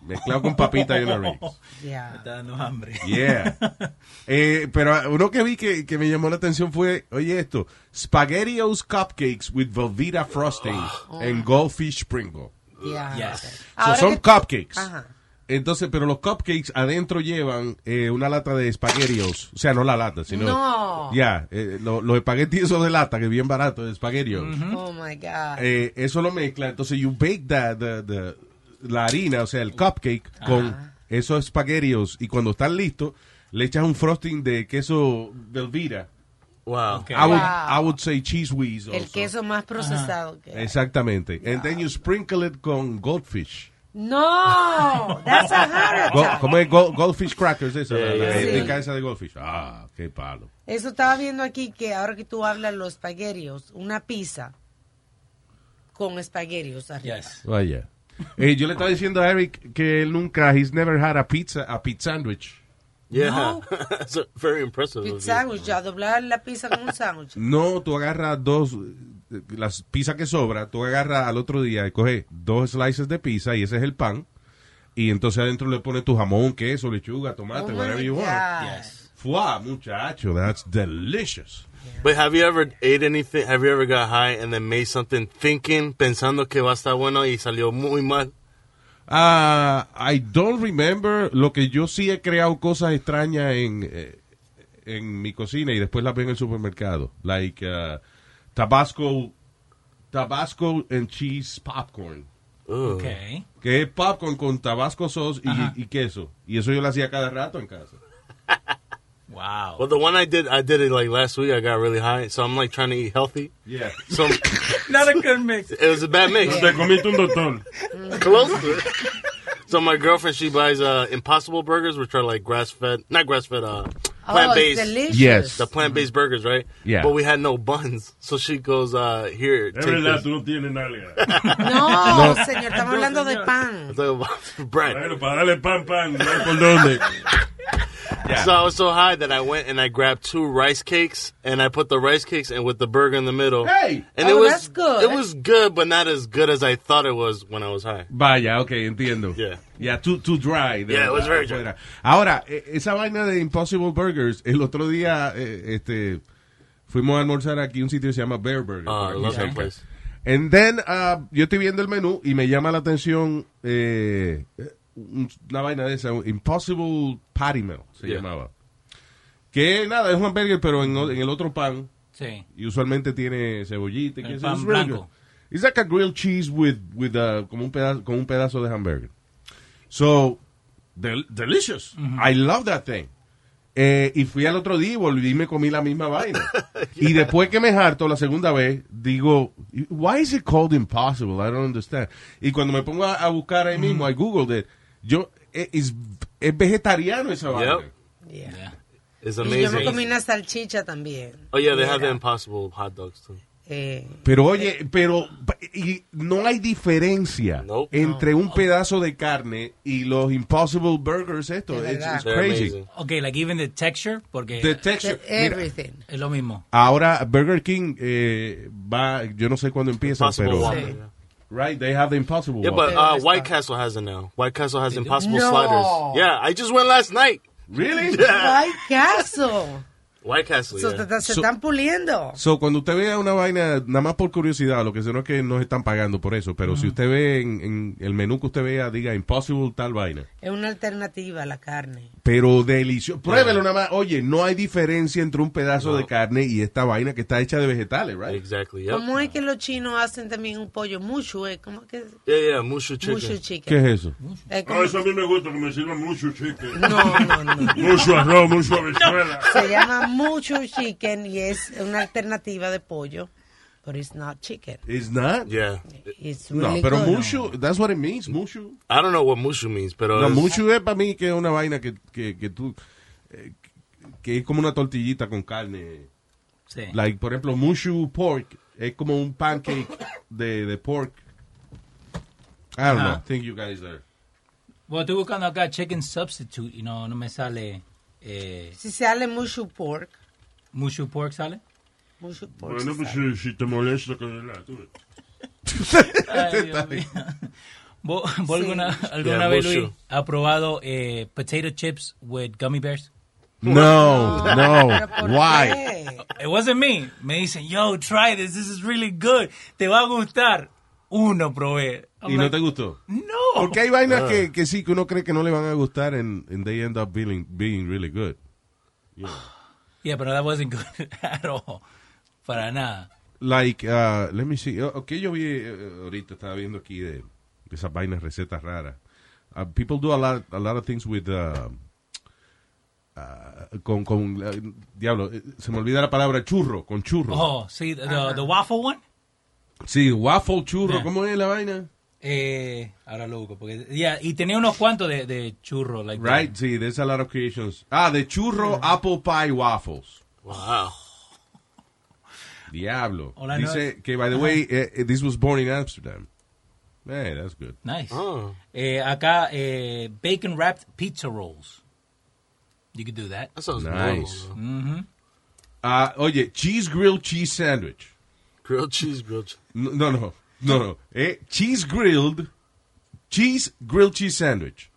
Mezclado con papitas y onion rings. Me está dando hambre. Yeah. Eh, pero uno que vi que, que me llamó la atención fue, oye esto, SpaghettiOs Cupcakes with Velveeta frosting and Goldfish Sprinkle. Yeah. Yes. So son que- cupcakes. Ajá. Entonces, pero los cupcakes adentro llevan eh, una lata de SpaghettiOs. O sea, no la lata, sino... No. Ya, eh, lo- los espaguetis esos de lata, que es bien barato, de SpaghettiOs. Oh my God. Eh, eso lo mezcla, entonces you bake the, the- the- la harina, o sea, el cupcake con esos spaghettios y cuando están listos le echas un frosting de queso Velveeta. Wow. I would, Wow. I would say cheese whiz El also. queso más procesado que hay. Exactamente. And then you sprinkle it con goldfish. No, that's a heart attack. ¿Cómo es Gold- goldfish crackers esa? la, la Yeah, yeah, yeah. esa de goldfish. Ah, qué palo. Eso estaba viendo aquí que ahora que tú hablas los espaguetios, una pizza con espaguetios arriba. Yes. Vaya. Eh, yo le estaba diciendo a Eric que él nunca, he's never had a pizza, a pizza sandwich. Yeah. No. That's very impressive. Pizza sándwich, a doblar la pizza con un sándwich. No, tú agarras dos, las pizzas que sobra, tú agarras al otro día y coges dos slices de pizza y ese es el pan. Y entonces adentro le pones tu jamón, queso, lechuga, tomate, Oh whatever you want. Yes. Fua, muchacho, that's delicious. But have you ever ate anything? Have you ever got high and then made something thinking, pensando que va a estar bueno y salió muy mal? Ah, I don't remember. Lo que yo sí he creado cosas extrañas en, eh, en mi cocina y después las veo en el supermercado. Like uh, Tabasco, Tabasco and cheese popcorn. Okay. Que es popcorn con Tabasco sauce Ajá. y, y queso. Y eso yo lo hacía cada rato en casa. Wow. Well, the one I did, I did it like last week. I got really high, so I'm like trying to eat healthy. Yeah. So Not a good mix. it was a bad mix. Te comiste un doctor. Close to it. So my girlfriend, she buys uh, Impossible Burgers, which are like grass fed, not grass fed, uh, plant based. delicious. Yes. The plant based burgers, right? Yeah. But we had no buns, so she goes, uh, "Here, take this." no tienes. No, No. señor, estamos hablando de pan. I'm talking about bread. Bueno, para darle pan, pan, no hay por dónde. So I was so high that I went and I grabbed two rice cakes and I put the rice cakes and with the burger in the middle. Hey! and Oh, it was that's good. It was good, but not as good as I thought it was when I was high. Vaya, ok, entiendo. Yeah. Yeah, too, too dry. Yeah, it was very afuera. Ahora, e- esa vaina de Impossible Burgers, el otro día, eh, este, fuimos a almorzar aquí a un sitio que se llama Bear Burger. Oh, love that cerca. place. And then, uh, yo estoy viendo el menú y me llama la atención eh, una vaina de esa, Impossible Patty Melt, se Yeah. llamaba. Que nada, es un hamburger, pero en, el otro pan. Sí. Y usualmente tiene cebollita. El pan really blanco. It's like a grilled cheese with, with uh, como un pedazo, con un pedazo de hamburger. So, del- delicious. I love that thing. Eh, y fui al otro día y volví y me comí la misma vaina. Y después que me harto la segunda vez, digo, why is it called impossible? I don't understand. Y cuando me pongo a, a buscar ahí mismo, I googled it, yo, eh, es, es vegetariano esa vaina. Yeah. It's Y yo me amazing. comí una salchicha también. Oh yeah, they have the Impossible hot dogs too. eh, Pero oye, pero y no hay diferencia entre un pedazo de carne y los Impossible Burgers esto. Es It's, crazy. Okay, like even the texture, porque The texture. the- Mira, everything. es lo mismo. ahora Burger King eh, va, yo no sé cuándo empieza, Impossible pero Sí. Yeah. right, they have the Impossible. Yeah, but uh, White Castle has it now. White Castle has Impossible No. sliders. Yeah, I just went last night. really? Yeah. ¡Ay, caso! White Castle. So, yeah. se So- están puliendo. So, cuando usted vea una vaina, nada más por curiosidad, lo que sé no es que nos están pagando por eso, pero si usted ve en, en el menú que usted vea, diga Impossible tal vaina. Es una alternativa a la carne. Pero delicioso. Pruébelo nada más. Oye, no hay diferencia entre un pedazo de carne y esta vaina que está hecha de vegetales, right? Exactly. Yep. ¿Cómo es que los chinos hacen también un pollo mucho? Eh? ¿Cómo que? Yeah, yeah, mushu chicken. Mushu chicken. ¿Qué es eso? Eh, No, ¿cómo? eso a mí me gusta, que me sirvan mucho chicken. No, no, no. Mucho arroz, mucho habichuela. Se llama mucho chicken y es una alternativa de pollo. But it's not chicken. It's not? Yeah. It's No, pero good. mushu, that's what it means, mushu. I don't know what mushu means, pero No, es- mushu es para mí que es una vaina que, que, que tú, eh, que es como una tortillita con carne. Sí. Like, por ejemplo, mushu pork es como un pancake de, de pork. I don't know. Ajá. think you guys are. Bueno, estoy buscando acá chicken substitute y no, no me sale. Eh, Si sale mushu pork. mushu pork sale. Mushu pork. Bueno, pues sale. si, si te molesta, que la tú. Ay, Dios mío. ¿Vos, Sí. alguna, alguna Yeah, vez. Luis, ha probado eh, potato chips with gummy bears? No, no. ¿Pero por Why? It wasn't me. Me dicen, yo, try this. This is really good. Te va a gustar. Uno probé. I'm ¿Y no te gustó? No. Porque hay vainas Ah. que, que sí, que uno cree que no le van a gustar and, and they end up being, being really good. Yeah, pero that wasn't good at all. Para nada. Like, uh, let me see. Oh, Ok, yo vi eh, ahorita, estaba viendo aquí de, de esas vainas, recetas raras. Uh, people do a lot, a lot of things with, uh, uh, con, con, uh, diablo, eh, se me olvida la palabra churro, con churro. Oh, sí, the, the, the waffle one. Sí, waffle churro, Yeah. ¿cómo es la vaina? Eh, ahora lo busco. Porque, yeah, y tenía unos cuantos de, de churro. Like Right, sí, there's a lot of creations. Ah, de churro apple pie waffles. Wow. Diablo. Hola, Dice no- que, by the way, eh, eh, this was born in Amsterdam. Hey, that's good. Nice. Oh. Eh, acá, eh, bacon wrapped pizza rolls. You could do that. That sounds Nice. normal. Ah, oye, cheese grilled cheese sandwich. Grilled cheese, grilled cheese. No, no, no, no. no. Eh, cheese grilled, cheese grilled cheese sandwich.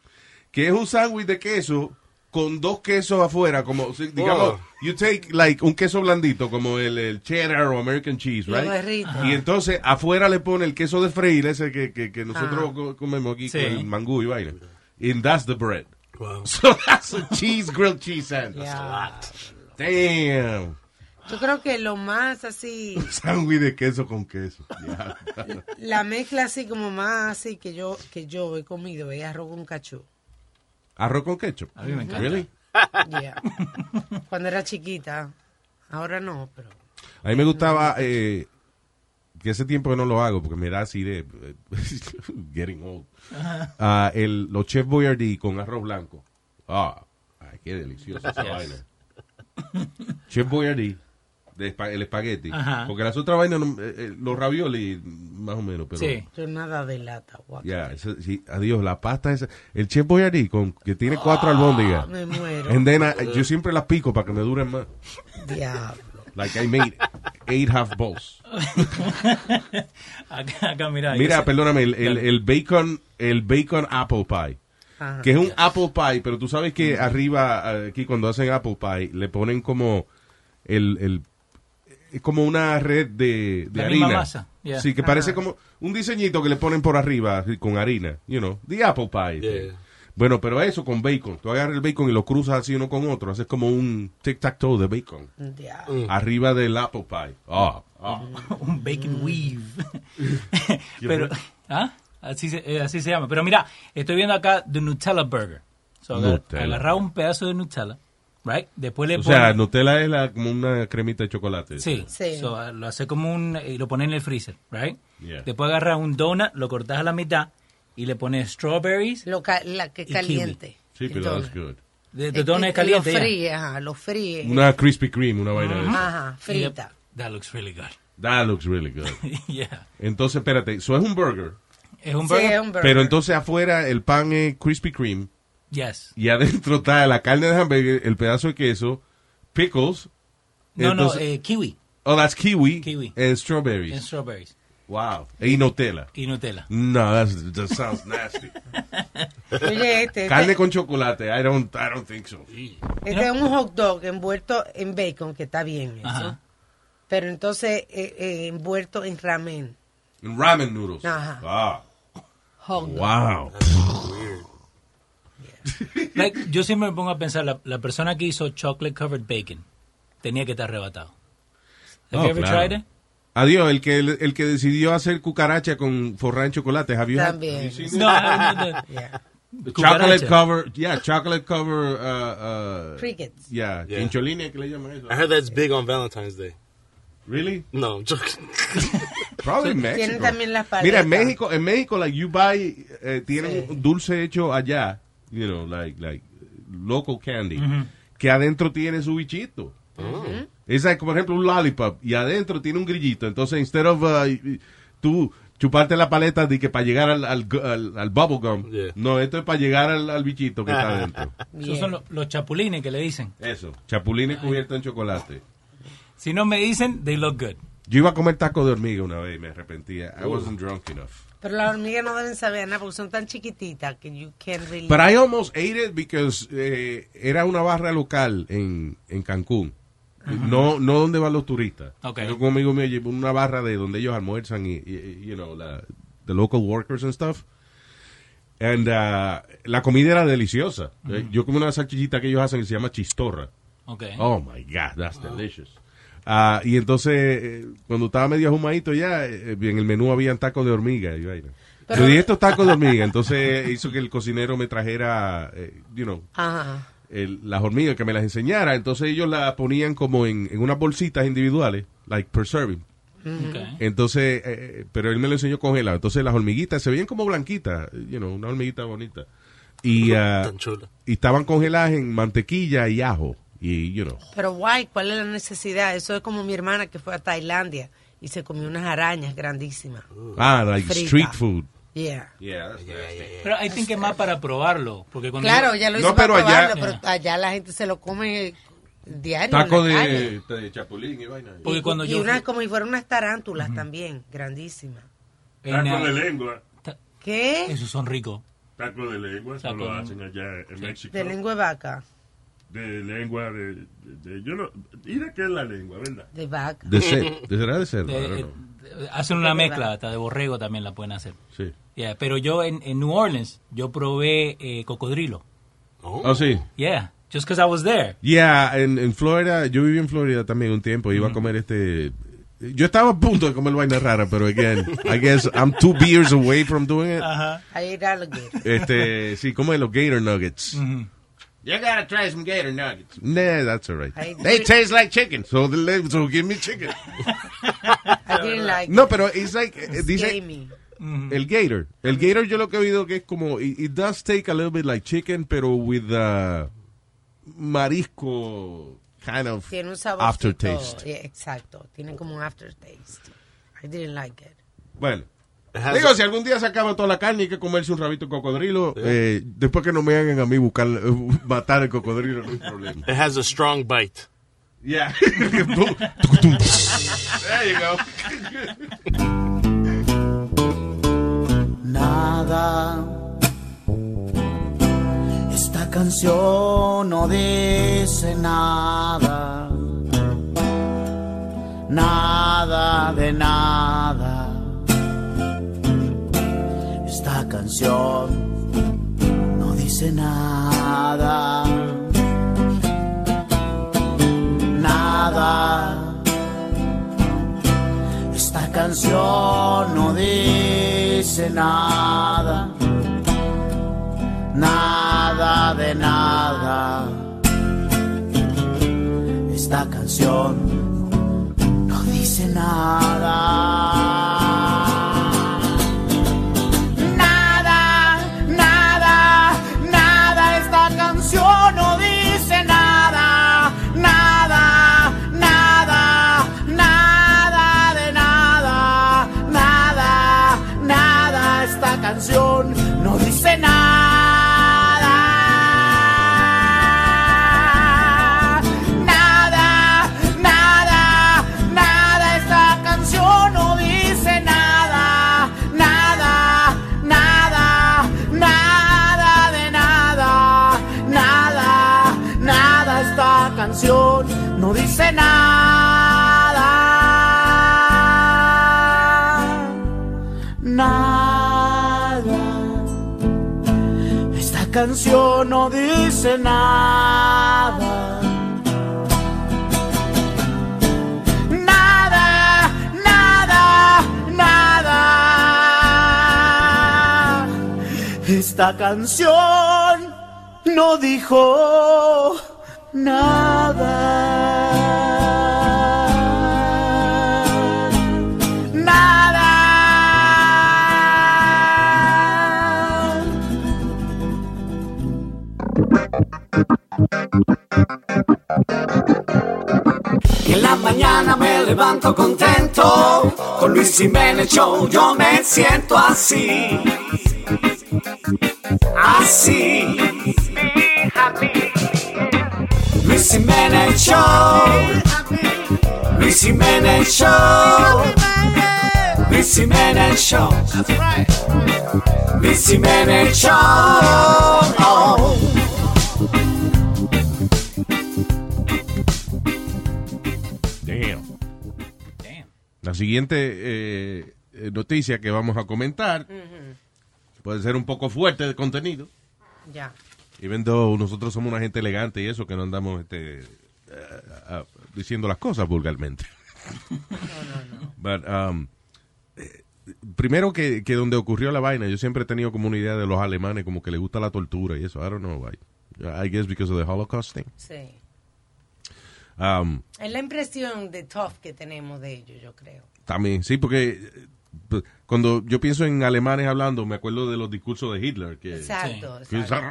Que es un sándwich de queso con dos quesos afuera, como, digamos, Oh. you take, like, un queso blandito, como el, el cheddar o American cheese, right? Y entonces, afuera le pone el queso de freír, ese que, que, que nosotros Ah. co- comemos aquí Sí. con el mangú y vaina. And that's the bread. Wow. So that's a cheese, grilled cheese sandwich. Ya. Damn. Yo creo que lo más así, Sándwich de queso con queso. La mezcla así como más así que yo que yo he comido es arroz con cachú. Arroz con ketchup. A mí me encanta. Really? Yeah. Cuando era chiquita. Ahora no, pero A mí me gustaba, eh, que ese tiempo que no lo hago, porque me da así de getting old. Ah, el, los Chef Boyardee con arroz blanco. Ah, ay, qué delicioso esa vaina. Chef Boyardee, de el espagueti. Ajá. Porque las otras vainas, no- eh, eh, los ravioli, más o menos, pero... yo nada de lata. Ya, sí, adiós, la pasta esa. El Chef Boyardee, con, que tiene cuatro albóndigas. Ah, me muero. And then I- yo siempre las pico para que me duren más. Diablo. Like I made eight half balls. acá, acá, mira. Mira, perdóname, el, el, el bacon, el bacon apple pie. Ajá. Que es un apple pie, pero tú sabes que arriba, aquí cuando hacen apple pie, le ponen como el, el es como una red de, de La harina. misma masa, yeah. Sí, que parece como un diseñito que le ponen por arriba con harina, you know, the apple pie. Yeah. Bueno, pero eso con bacon. Tú agarras el bacon y lo cruzas así uno con otro. Haces como un tic-tac-toe de bacon. Diablo. Arriba del apple pie. Ah, ah. un bacon weave. ¿Qué Pero? ¿ah? Así se, eh, así se llama. Pero mira, estoy viendo acá The Nutella Burger. So, agarrar un pedazo de Nutella, right? Después le O sea, ponen- Nutella es la, como una cremita de chocolate. Sí, So, ah, lo hace como un... y lo pone en el freezer, right? Yeah. Después agarras un donut, lo cortas a la mitad y le pones strawberries. Lo ca- la que caliente. kiwi. Sí, pero that's good. The, Eh, the donut eh, es caliente Lo fríe, ajá, lo fríe. Una Krispy Kreme, una vaina de esa. Ajá, frita. That looks really good. That looks really good. yeah. Entonces, espérate, eso es un burger. Es un Sí, burger. es un burger. Pero entonces afuera el pan es Krispy Kreme Yes. y adentro está la carne de hamburger, el pedazo de queso, pickles. No, entonces- no, eh, kiwi. Oh, that's kiwi. Kiwi. And strawberries. And strawberries. Wow. Y Nutella. Y Nutella. No, that's, that sounds nasty. Oye, este, Carne este, con chocolate. I don't, I don't think so. este es un hot dog envuelto en bacon, que está bien eso. Ajá. Pero entonces eh, eh, envuelto en ramen. And ramen noodles. Ajá. Ah. Hot dog. Wow. Like, yo siempre me pongo a pensar, la, la persona que hizo chocolate covered bacon tenía que estar arrebatado. Have Oh, you ever claro. tried it? Adiós, el que, el, que decidió hacer cucaracha con forrada en chocolate. Have you had- También. No, no, no, no. Yeah. Chocolate Cucaracha. cover, yeah, chocolate cover, uh, uh, Crickets. yeah, Yeah. chincholines que le llaman eso. I heard that's big on Valentine's Day. Really? No, I'm joking. Probably in Tienen Mexico. también las Mira, en paletas. México, en México, like you buy, eh, tienen un dulce hecho allá, you know, like, like local candy, que adentro tiene su bichito. Es like, por ejemplo, un lollipop y adentro tiene un grillito. Entonces, instead of uh, tú chuparte la paleta de que para llegar al, al, al, al bubble gum, no, esto es para llegar al, al bichito que está adentro. Esos son los, los chapulines que le dicen. Eso, chapulines cubiertos en chocolate. Si no me dicen, they look good. Yo iba a comer taco de hormiga una vez y me arrepentía. I wasn't drunk enough. Pero las hormigas no deben saber nada porque son tan chiquititas que you can't really... But I almost ate it because eh, era una barra local en, en Cancún. No, no donde van los turistas. Ok. Yo con un amigo mío llevo una barra de donde ellos almuerzan y, y- you know, la, the local workers and stuff. And uh, la comida era deliciosa. Eh, Yo comí una salchichita que ellos hacen que se llama chistorra. Okay. Oh my God, that's delicious. Ah, y entonces, eh, cuando estaba medio ahumadito ya, eh, en el menú habían tacos de hormiga. Y vaina. Pero- Yo dije estos tacos de hormiga. Entonces hizo que el cocinero me trajera, eh, you know, Ajá. el- las hormigas, que me las enseñara. Entonces ellos las ponían como en, en unas bolsitas individuales, like per serving. Okay. Entonces, eh, pero él me lo enseñó congelado. Entonces las hormiguitas se veían como blanquitas, you know, una hormiguita bonita. Y, ah, Tan chula. y estaban congeladas en mantequilla y ajo. Y, you know. Pero guay, ¿cuál es la necesidad? Eso es como mi hermana que fue a Tailandia y se comió unas arañas grandísimas. Ah, like Frita. street food. Yeah. Yeah, that's nasty. Pero I think es más para probarlo. Porque cuando Claro, ya lo hizo No, para pero allá- probarlo, pero allá la gente se lo come diario. Taco la calle. de, de chapulín y vaina. Porque cuando y yo unas fui- como si fueran unas tarántulas también, grandísimas. Taco uh, de lengua. ¿Qué? Esos son ricos. Taco de lengua, eso lo de- hacen allá en México. De lengua de vaca. De lengua de, de- de- yo no ¿y de qué es la lengua verdad? De vaca. De cer- de será de cerdo, know. de- hacen una mezcla, hasta de borrego también la pueden hacer. Sí. Yeah, pero yo en, en New Orleans, yo probé eh, cocodrilo. Oh, sí. Yeah, just because I was there. Yeah, en, en Florida, yo viví en Florida también un tiempo, iba a comer este... Yo estaba a punto de comer vaina rara, pero again, I guess I'm two beers away from doing it. I ate alligator. Este, sí, como los gator nuggets. You gotta try some gator nuggets. Nah, that's all right. I They taste like chicken, so, the, so give me chicken. I didn't like No, it. pero it's like, It's dice, gamey. el gator. El gator yo lo que he oído que es como, it, it does take a little bit like chicken, pero with uh, marisco kind of Tiene un sabor. aftertaste. exacto. Tiene como un aftertaste. I didn't like it. Bueno. Digo, si algún día se acaba toda la carne y hay que comerse un rabito de cocodrilo, eh, después que no me hagan a mí buscar, eh, matar el cocodrilo, no hay problema. It has a strong bite. Yeah. There you go. Nada. Esta canción no dice nada. Nada de nada. Canción no dice nada. Nada. Esta canción no dice nada, nada de nada. Esta canción no dice nada. Canción no dice nada. Nada, nada, nada. Esta canción no dijo nada. En la mañana me levanto contento, con Luis Jiménez Show yo me siento así, así. Luis Jiménez Show, Luis Jiménez Show, Luis Jiménez Show, Luis Jiménez Show. Siguiente eh, eh, noticia que vamos a comentar puede ser un poco fuerte de contenido. Ya. Even though nosotros somos una gente elegante y eso, que no andamos este, diciendo las cosas vulgarmente. Um, eh, primero que, que donde ocurrió la vaina, yo siempre he tenido como una idea de los alemanes, como que les gusta la tortura y eso. I don't know why. I guess because of the Holocaust thing. Sí. Um, Es la impresión de tough que tenemos de ellos, yo creo. También, sí, porque eh, pues, cuando yo pienso en alemanes hablando, me acuerdo de los discursos de Hitler. Que, Exacto, que exacto.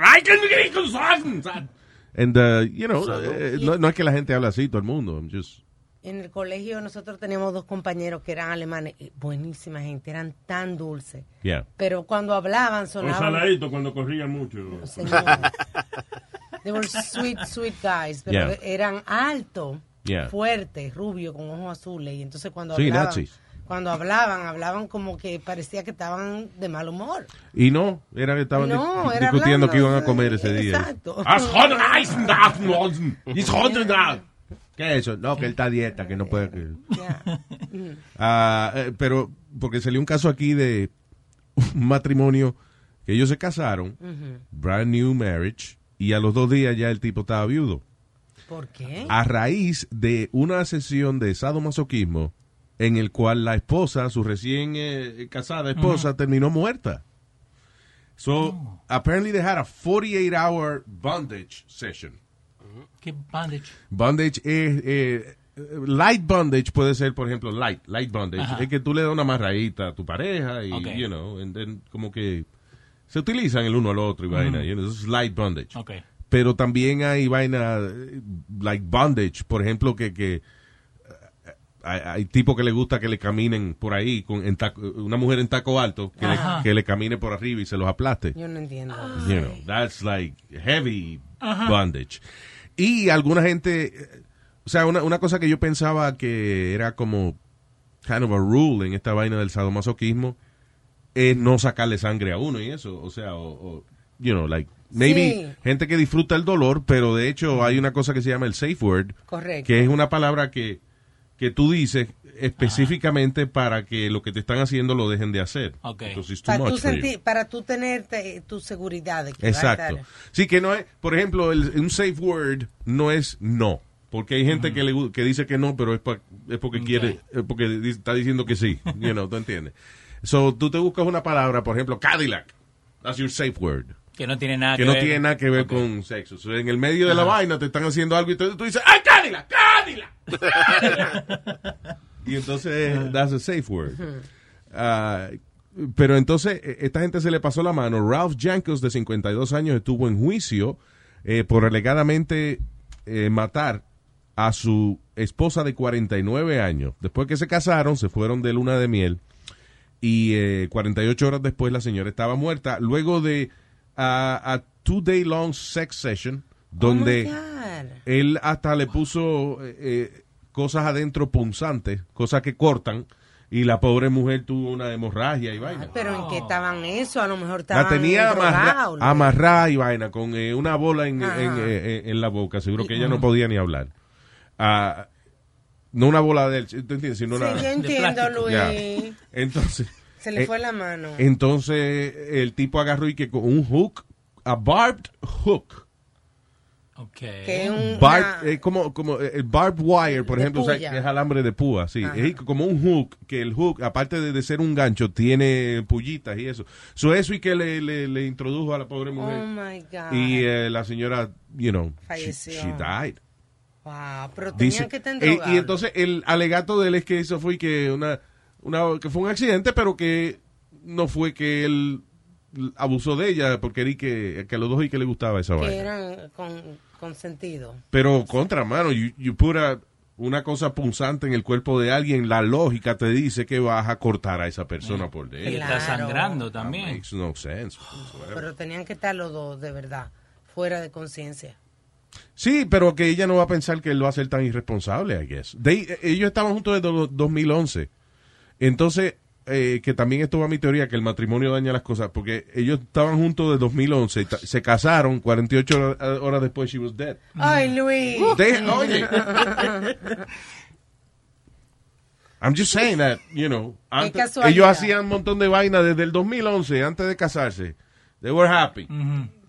And, uh, you know, Exacto. eh, no, no es que la gente habla así, todo el mundo. I'm just- En el colegio nosotros teníamos dos compañeros que eran alemanes, buenísima gente, eran tan dulces. yeah. Pero cuando hablaban sonaban... saladito cuando corrían mucho. Señor. They were sweet, sweet guys, pero Yeah. eran altos, Yeah. fuertes, rubios, con ojos azules. Y entonces cuando Sí, hablaban, nazis. Cuando hablaban, hablaban como que parecía que estaban de mal humor. Y no, era que estaban No, discutiendo que iban a comer ese día. Exacto. ¿Qué es eso? No, que él está a dieta, que no puede. que- Ah, eh, pero, porque salió un caso aquí de un matrimonio que ellos se casaron, Ujú. brand new marriage, y a los dos días ya el tipo estaba viudo. ¿Por qué? A raíz de una sesión de sadomasoquismo en el cual la esposa, su recién eh, casada esposa, terminó muerta. So, apparently they had a 48 hour bondage session. ¿Qué bondage? Bondage es. eh, light bondage puede ser, por ejemplo, light, light bondage. Ajá. Es que tú le das una amarradita a tu pareja y, Ok. you know, and then como que se utilizan el uno al otro y vaina. Ujú. you know, eso es light bondage. Ok. Pero también hay vaina, eh, like bondage, por ejemplo, que. que eh, hay, hay tipos que le gusta que le caminen por ahí, con en taco- una mujer en taco alto, que le, que le camine por arriba y se los aplaste. Yo no entiendo. You know, that's like heavy Ajá. bondage. Y alguna gente, o sea, una, una cosa que yo pensaba que era como kind of a rule en esta vaina del sadomasoquismo es no sacarle sangre a uno y eso, o sea, o, o, you know, like maybe Sí. gente que disfruta el dolor, pero de hecho hay una cosa que se llama el safe word, Correcto. que es una palabra que que tú dices específicamente para que lo que te están haciendo lo dejen de hacer. Para tú, sentir, para tú tener te- tu seguridad. De que Exacto. Sí, que no es, por ejemplo, el- un safe word no es no. Porque hay gente que, le, que dice que no, pero es, pa- es porque quiere, es porque di- está diciendo que sí. You know, ¿tú entiendes? So, tú te buscas una palabra, por ejemplo, Cadillac. That's your safe word. Que no tiene nada que que, no ver. tiene nada que ver con sexo. So, en el medio de la vaina te están haciendo algo y tú, tú dices, ¡ay, Cadillac! ¡Cadillac! y entonces, that's a safe word. Ah, pero entonces, eh, esta gente se le pasó la mano. Ralph Jankos, de 52 años, estuvo en juicio eh, por alegadamente eh, matar a su esposa de 49 años. Después que se casaron, se fueron de luna de miel y eh, 48 horas después la señora estaba muerta luego de ah, a two day long sex session donde él hasta le puso eh, eh, cosas adentro punzantes, cosas que cortan y la pobre mujer tuvo una hemorragia y vaina. Pero en qué estaban eso, a lo mejor estaban La tenía amarra- drogados, ¿no? amarrada y vaina con eh, una bola en, en, eh, en la boca. Seguro que ella no podía ni hablar. Ah, no una bola de él, ¿tú entiendes? Sino Sí, una- yo entiendo, Luis. Ya. Entonces. Se le eh, fue la mano. Entonces el tipo agarró y que con un hook, a barbed hook. Que es un- Barb- una- eh, como, como eh, el barbed wire, por De ejemplo, o sea, que es alambre de púa, sí. Ajá. Es como un hook, que el hook, aparte de, de ser un gancho, tiene pullitas y eso. So, eso y que le, le, le introdujo a la pobre mujer. Oh my God. Y eh, la señora, you know, she, Falleció. she died. Wow, pero tenían Dice- que eh, y entonces el alegato de él es que eso fue que una, una que fue un accidente, pero que no fue que él abusó de ella porque era que, que a los dos y que le gustaba esa que vaina. eran con, con sentido. Pero contra mano, you, you put a- una cosa punzante en el cuerpo de alguien, la lógica te dice que vas a cortar a esa persona por Y dentro. está sangrando That también. makes no sense. whatsoever. Pero tenían que estar los dos, de verdad, fuera de conciencia. Sí, pero que ella no va a pensar que él va a ser tan irresponsable, I guess. They- ellos estaban juntos desde el 2011. Entonces, eh, que también esto va a mi teoría, que el matrimonio daña las cosas, porque ellos estaban juntos desde 2011, y se casaron, 48 horas, horas después she was dead. Ay, Luis. De- oye. I'm just saying that, you know, antes- ellos hacían un montón de vaina desde el 2011, antes de casarse. They were happy.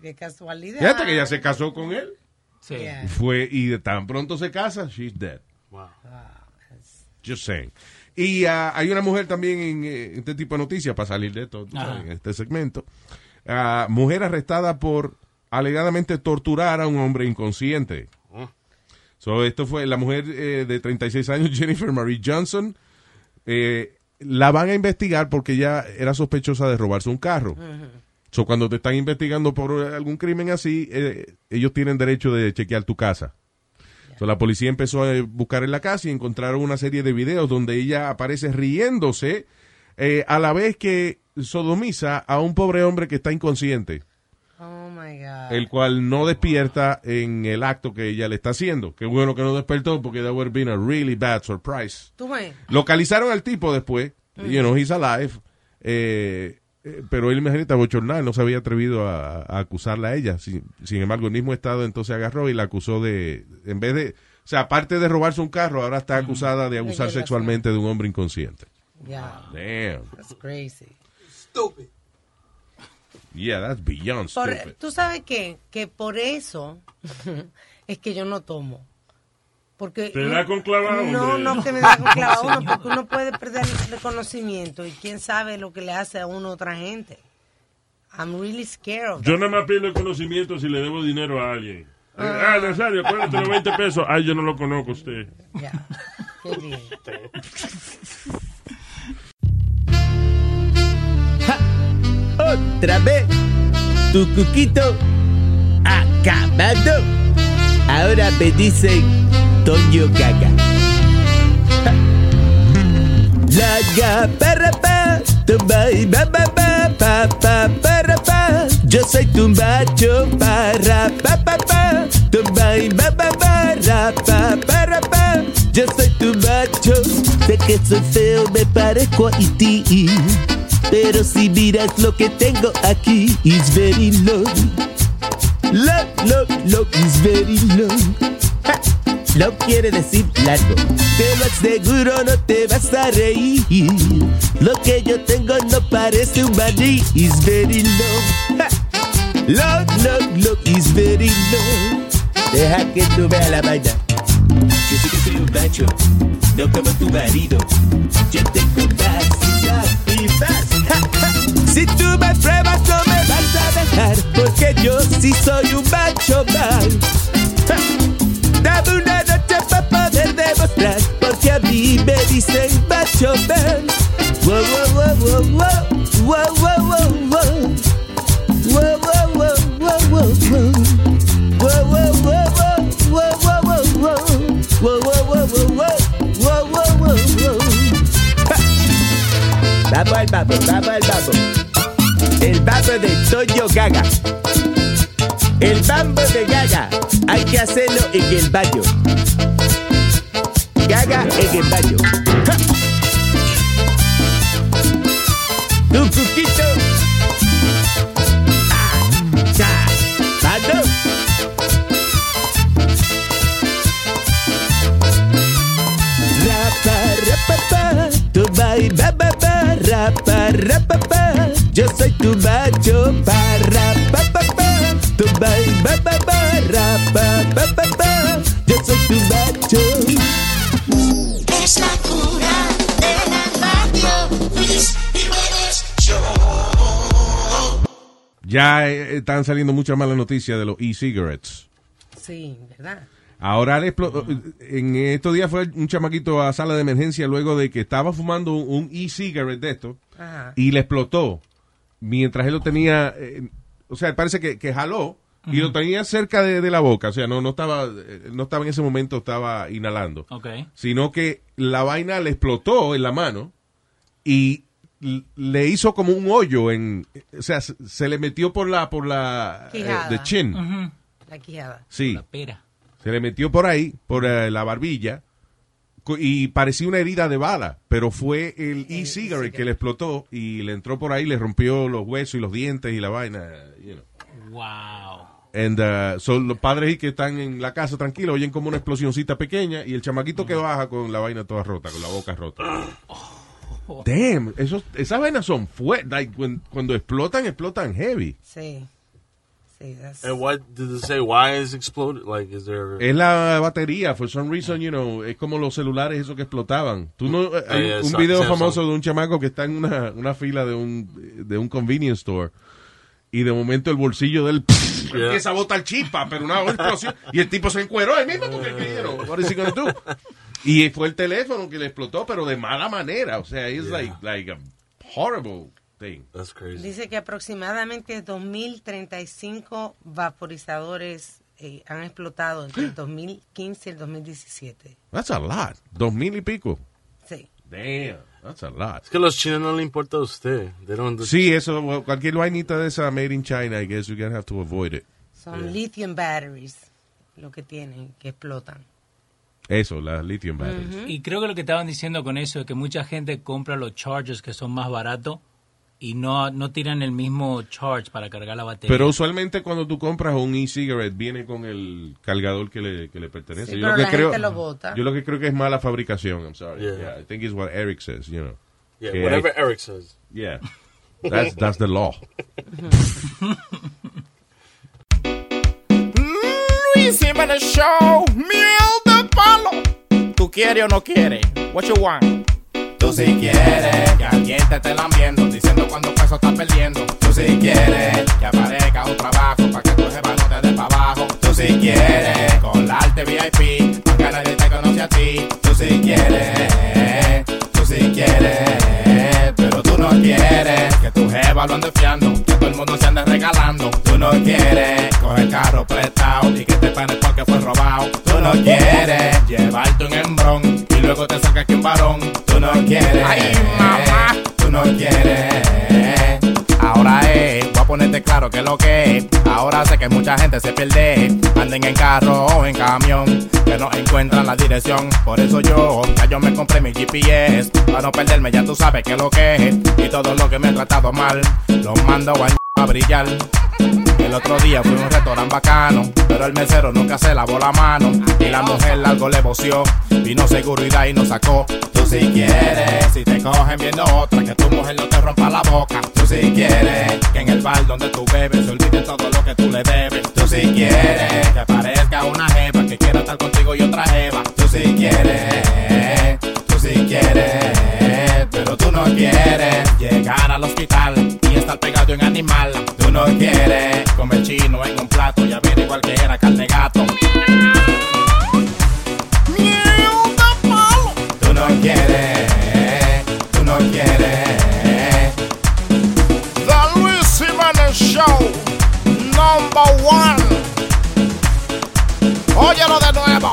Qué casualidad. Fíjate que ella se casó con él. Sí. Fue, y de tan pronto se casa, she's dead. Just saying. Y ah, hay una mujer también en eh, este tipo de noticias, para salir de esto, sabes, en este segmento. Ah, mujer arrestada por alegadamente torturar a un hombre inconsciente. So, esto fue la mujer eh, de 36 años, Jennifer Marie Johnson. eh, la van a investigar porque ella era sospechosa de robarse un carro. So, cuando te están investigando por algún crimen así, eh, ellos tienen derecho de chequear tu casa. So, la policía empezó a buscar en la casa y encontraron una serie de videos donde ella aparece riéndose eh, a la vez que sodomiza a un pobre hombre que está inconsciente. Oh my God. el cual no despierta en el acto que ella le está haciendo. Qué bueno que no despertó porque that would have been a really bad surprise. Tú. Localizaron al tipo después, Mm. you know, he's alive, eh, eh, pero él, imagínate, bochornal, no se había atrevido a, a acusarla a ella. Sin, sin embargo, el mismo Estado entonces agarró y la acusó de, en vez de, o sea, aparte de robarse un carro, ahora está acusada de abusar sexualmente de un hombre inconsciente. Yeah. Damn. That's crazy. Stupid. Yeah, that's beyond Por- stupid. Tú sabes qué? Que por eso es que yo no tomo. Porque Te da con clavado, No, no que me da con clavado uno, porque uno puede perder el conocimiento y quién sabe lo que le hace a uno otra gente. I'm really scared of Yo nada más pierdo el conocimiento si le debo dinero a alguien. Eh, Ah. Ah, Nazario, acuérdate los 20 pesos. Ay, yo no lo conozco a usted. Ya. Qué bien. Otra vez, tu cuquito acabado. Ahora me dicen Toño Gaga. Ja. La ga para pa, tumba y ba ba ba pa pa para pa. Yo soy tu macho para pa pa pa, tumba y ba ba ba ra pa para pa. Yo soy tu macho, sé que soy feo, me parezco a ti. Pero si miras lo que tengo aquí, is very low. Low, low, low, is very low. Ja. Low quiere decir largo. Te lo aseguro, no te vas a reír. Lo que yo tengo no parece un maní, is very low. Ja. Low, low, low, is very low. Deja que tú veas la vaina. Yo sé que soy un macho, no como tu marido. Yo tengo más y más. Si tú me pruebas no me vas a dejar, porque yo sí soy un macho mal. Dame porque a mí me dicen macho man. Wow, wow, wow, wow, wow, wow, wow, wow. Wow, wow, wow, wow, wow, wow. Wow, wow, wow, wow, wow, wow, wow. Wow, wow, wow, wow, wow, wow, wow, wow. Babo el babo, babo el babo. El babo de Toyo Gaga. El bambo de Gaga, hay que hacerlo en el baño. Gaga en el baño. Ja. Tu cuquito. Bando. Rapa, rapapa, tu bai, ba, ba, ba, rapa, rapapa. Yo soy tu macho, para, Ya eh, están saliendo muchas malas noticias de los e-cigarettes. Sí, ¿verdad? Ahora explo- en estos días fue un chamaquito a sala de emergencia luego de que estaba fumando un e-cigarette de esto Ajá. y le explotó mientras él lo tenía, eh, o sea, parece que, que jaló y lo tenía cerca de, de la boca, o sea, no, no estaba, eh, no estaba en ese momento, estaba inhalando, Ok. sino que la vaina le explotó en la mano y le hizo como un hoyo en, o sea, se, se le metió por la, por la, eh, Quijada. the chin. La quijada. Sí. La pera. Se le metió por ahí, por eh, la barbilla, y parecía una herida de bala, pero fue el e-cigarette que le explotó y le entró por ahí, le rompió los huesos y los dientes y la vaina. You know. Wow. And, uh, son los padres que están en la casa tranquilos, oyen como una explosioncita pequeña y el chamaquito que baja con la vaina toda rota, con la boca rota. Damn, esos, esas vainas son fuertes. Like, when- cuando explotan, explotan heavy. Sí. Sí, that's... And what did it say? Why is exploded? Like, is there? Es la batería, for some reason, you know, es como los celulares esos que explotaban. Tú no, eh, hay Eh, un video Samsung. famoso de un chamaco que está en una, una fila de un, de un convenience store y de momento el bolsillo del Yeah. empieza a botar chispa, pero una explosión y el tipo se encueró ahí mismo porque, know, what is he gonna do? Y fue el teléfono que le explotó, pero de mala manera, o sea, es like, like a horrible thing. That's crazy. Dice que aproximadamente 2.035 vaporizadores eh, han explotado entre el 2015 y el 2017. That's a lot, dos mil y pico. Sí. Damn. That's a lot. Es que a los chinos no le importa a usted. They don't Sí, eso, well, cualquier vainita de esa made in China, I guess you're gonna have to avoid it. Son lithium batteries lo que tienen, que explotan. Eso, las lithium batteries. Y creo que lo que estaban diciendo con eso es que mucha gente compra los chargers que son más baratos y no, no tiran el mismo charge para cargar la batería. Pero usualmente cuando tú compras un e-cigarette viene con el cargador que le, que le pertenece. Sí, yo, pero lo que la creo, gente lo bota. yo lo que creo que es mala fabricación. I'm sorry. Yeah. Yeah, I think it's what Eric says, you know. Yeah, whatever hay- Eric says. Yeah. That's, that's the law. Luis Jiménez Show, miel de palo. ¿Tú quieres o no quieres? What you want? Tú si quieres que alguien te esté lambiendo, diciendo cuánto peso estás perdiendo. Tú si quieres que aparezca un trabajo para que tu jefa no te dé para abajo. Tú si quieres colarte VIP, para que nadie te conoce a ti. Tú si quieres, tú si quieres, no quieres que tu jefa lo ande fiando, que todo el mundo se ande regalando. Tú no quieres coger carro prestado y que te paguen porque fue robado. Tú no quieres llevarte un hembrón y luego te saca aquí un varón. Tú no quieres, ay mamá, tú no quieres. Ahora voy a ponerte claro que lo que es. Ahora sé que mucha gente se pierde. Anden en carro o en camión, que no encuentran la dirección. Por eso yo, ya yo me compré mi GPS. Para no perderme, ya tú sabes que lo que es. Y todo lo que me he tratado mal, lo mando a, a brillar. El otro día fui a un restaurante bacano, pero el mesero nunca se lavó la mano. Y la mujer algo le voció, vino seguridad y nos sacó. Si quieres, si te cogen viendo otra, que tu mujer no te rompa la boca. Tú si quieres, que en el bar donde tú bebes se olvide todo lo que tú le debes. Tú si quieres, que aparezca una jeva que quiera estar contigo y otra jeva. Tú si quieres, tú si quieres, pero tú no quieres llegar al hospital y estar pegado en animal. Tú no quieres comer chino en un plato y averiguar que era carne gato. Show, number one. Óyelo de nuevo.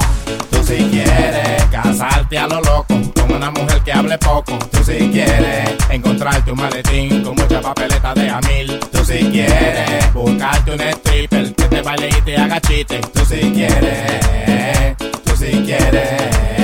Tú si quieres casarte a lo loco con una mujer que hable poco. Tú si quieres encontrarte un maletín con mucha papeleta de a mil. Tú si quieres buscarte un stripper que te baile y te haga chiste. Tú si quieres, tú si quieres,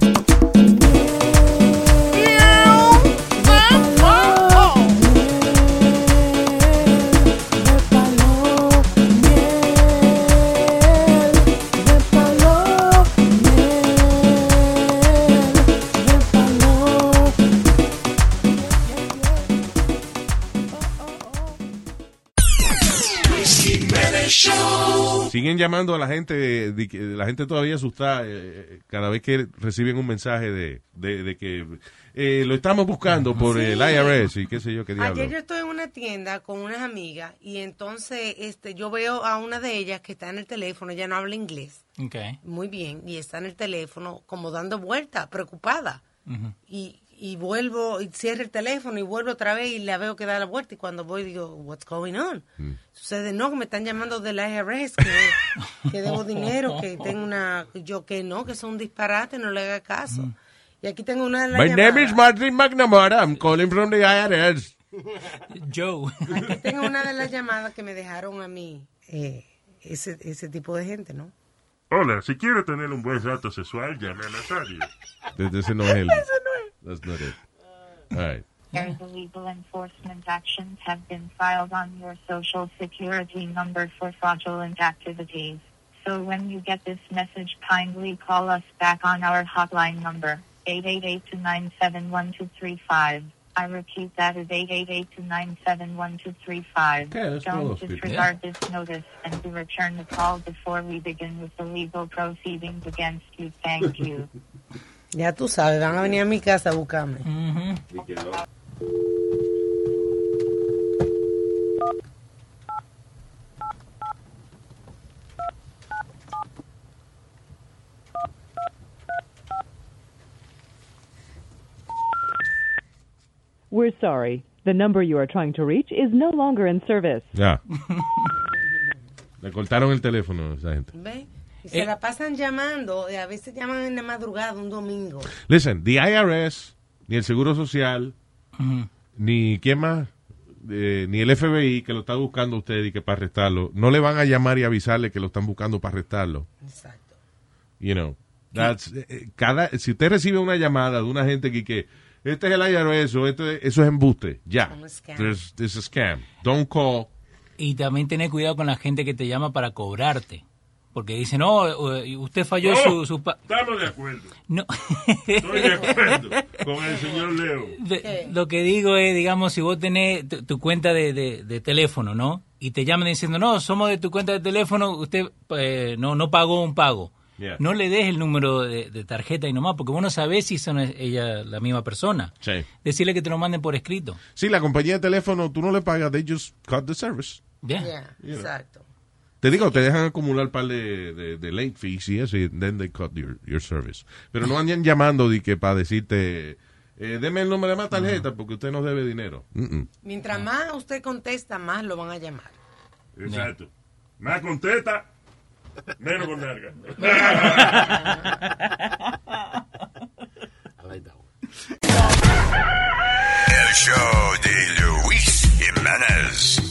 Siguen llamando a la gente, de que la gente todavía asustada eh, cada vez que reciben un mensaje de, de, de que eh, lo estamos buscando por Sí. el IRS y qué sé yo qué diablo. Ayer yo estoy en una tienda con unas amigas y entonces este yo veo a una de ellas que está en el teléfono, ella no habla inglés Okay. muy bien y está en el teléfono como dando vueltas, preocupada. Y, y vuelvo, y cierro el teléfono y vuelvo otra vez y la veo que da la vuelta y cuando voy digo, what's going on? Sucede, no, que me están llamando del IRS, que, que debo dinero, que tengo una, yo que no, que son un disparate, no le haga caso. Y aquí tengo una de las My name llamadas. is Martin McNamara. I'm calling from the IRS. Joe. Aquí tengo una de las llamadas que me dejaron a mí, eh, ese, ese tipo de gente, ¿no? Hola, si quiere tener un buen rato sexual, llame a Nazario. Ese ese no es el. That's not it. Uh, All right. There's illegal enforcement actions have been filed on your social security number for fraudulent activities. So when you get this message, kindly call us back on our hotline number, 888-297-1235. I repeat, that is 888-297-1235. Okay, let's Don't those people. disregard this notice and to return the call before we begin with the legal proceedings against you. Thank you. Ya tú sabes, van a venir a mi casa a buscarme. Uh -huh. We're sorry. The number you are trying to reach is no longer in service. Ya. Le cortaron el teléfono a esa gente. ¿Ve? Y se Eh. la pasan llamando, y a veces llaman en la madrugada un domingo. Listen, the IRS, ni el Seguro Social, ni quién más, Eh, ni el FBI que lo está buscando a usted y que para arrestarlo, no le van a llamar y avisarle que lo están buscando para arrestarlo. Exacto. You know, that's, eh, eh, cada, si usted recibe una llamada de una gente que, que este es el IRS o este, eso es embuste, ya. Un scam. There's, there's a scam. Don't call. Y también tener cuidado con la gente que te llama para cobrarte. Porque dicen, no, eh, usted falló su... su pa-". Estamos de acuerdo. No. Estoy de acuerdo con el señor Leo. De- lo que digo es, digamos, si vos tenés tu, tu cuenta de, de- de teléfono, ¿no? Y te llaman diciendo, no, somos de tu cuenta de teléfono, usted eh, no, no pagó un pago. Yeah. No le des el número de, de tarjeta y nomás, porque vos no sabés si son ella la misma persona. Sí. Decirle que te lo manden por escrito. Sí, la compañía de teléfono, tú no le pagas, they just cut the service. Yeah. Yeah, Yeah. Exacto. Te digo, te dejan acumular un par de, de, de late fees y eso, y then they cut your, your service. Pero no andan llamando de que para decirte, eh, deme el número de más tarjeta porque usted no debe dinero. Mientras más usted contesta, más lo van a llamar. Exacto. Más contesta, menos con larga. El show de Luis Jimenez.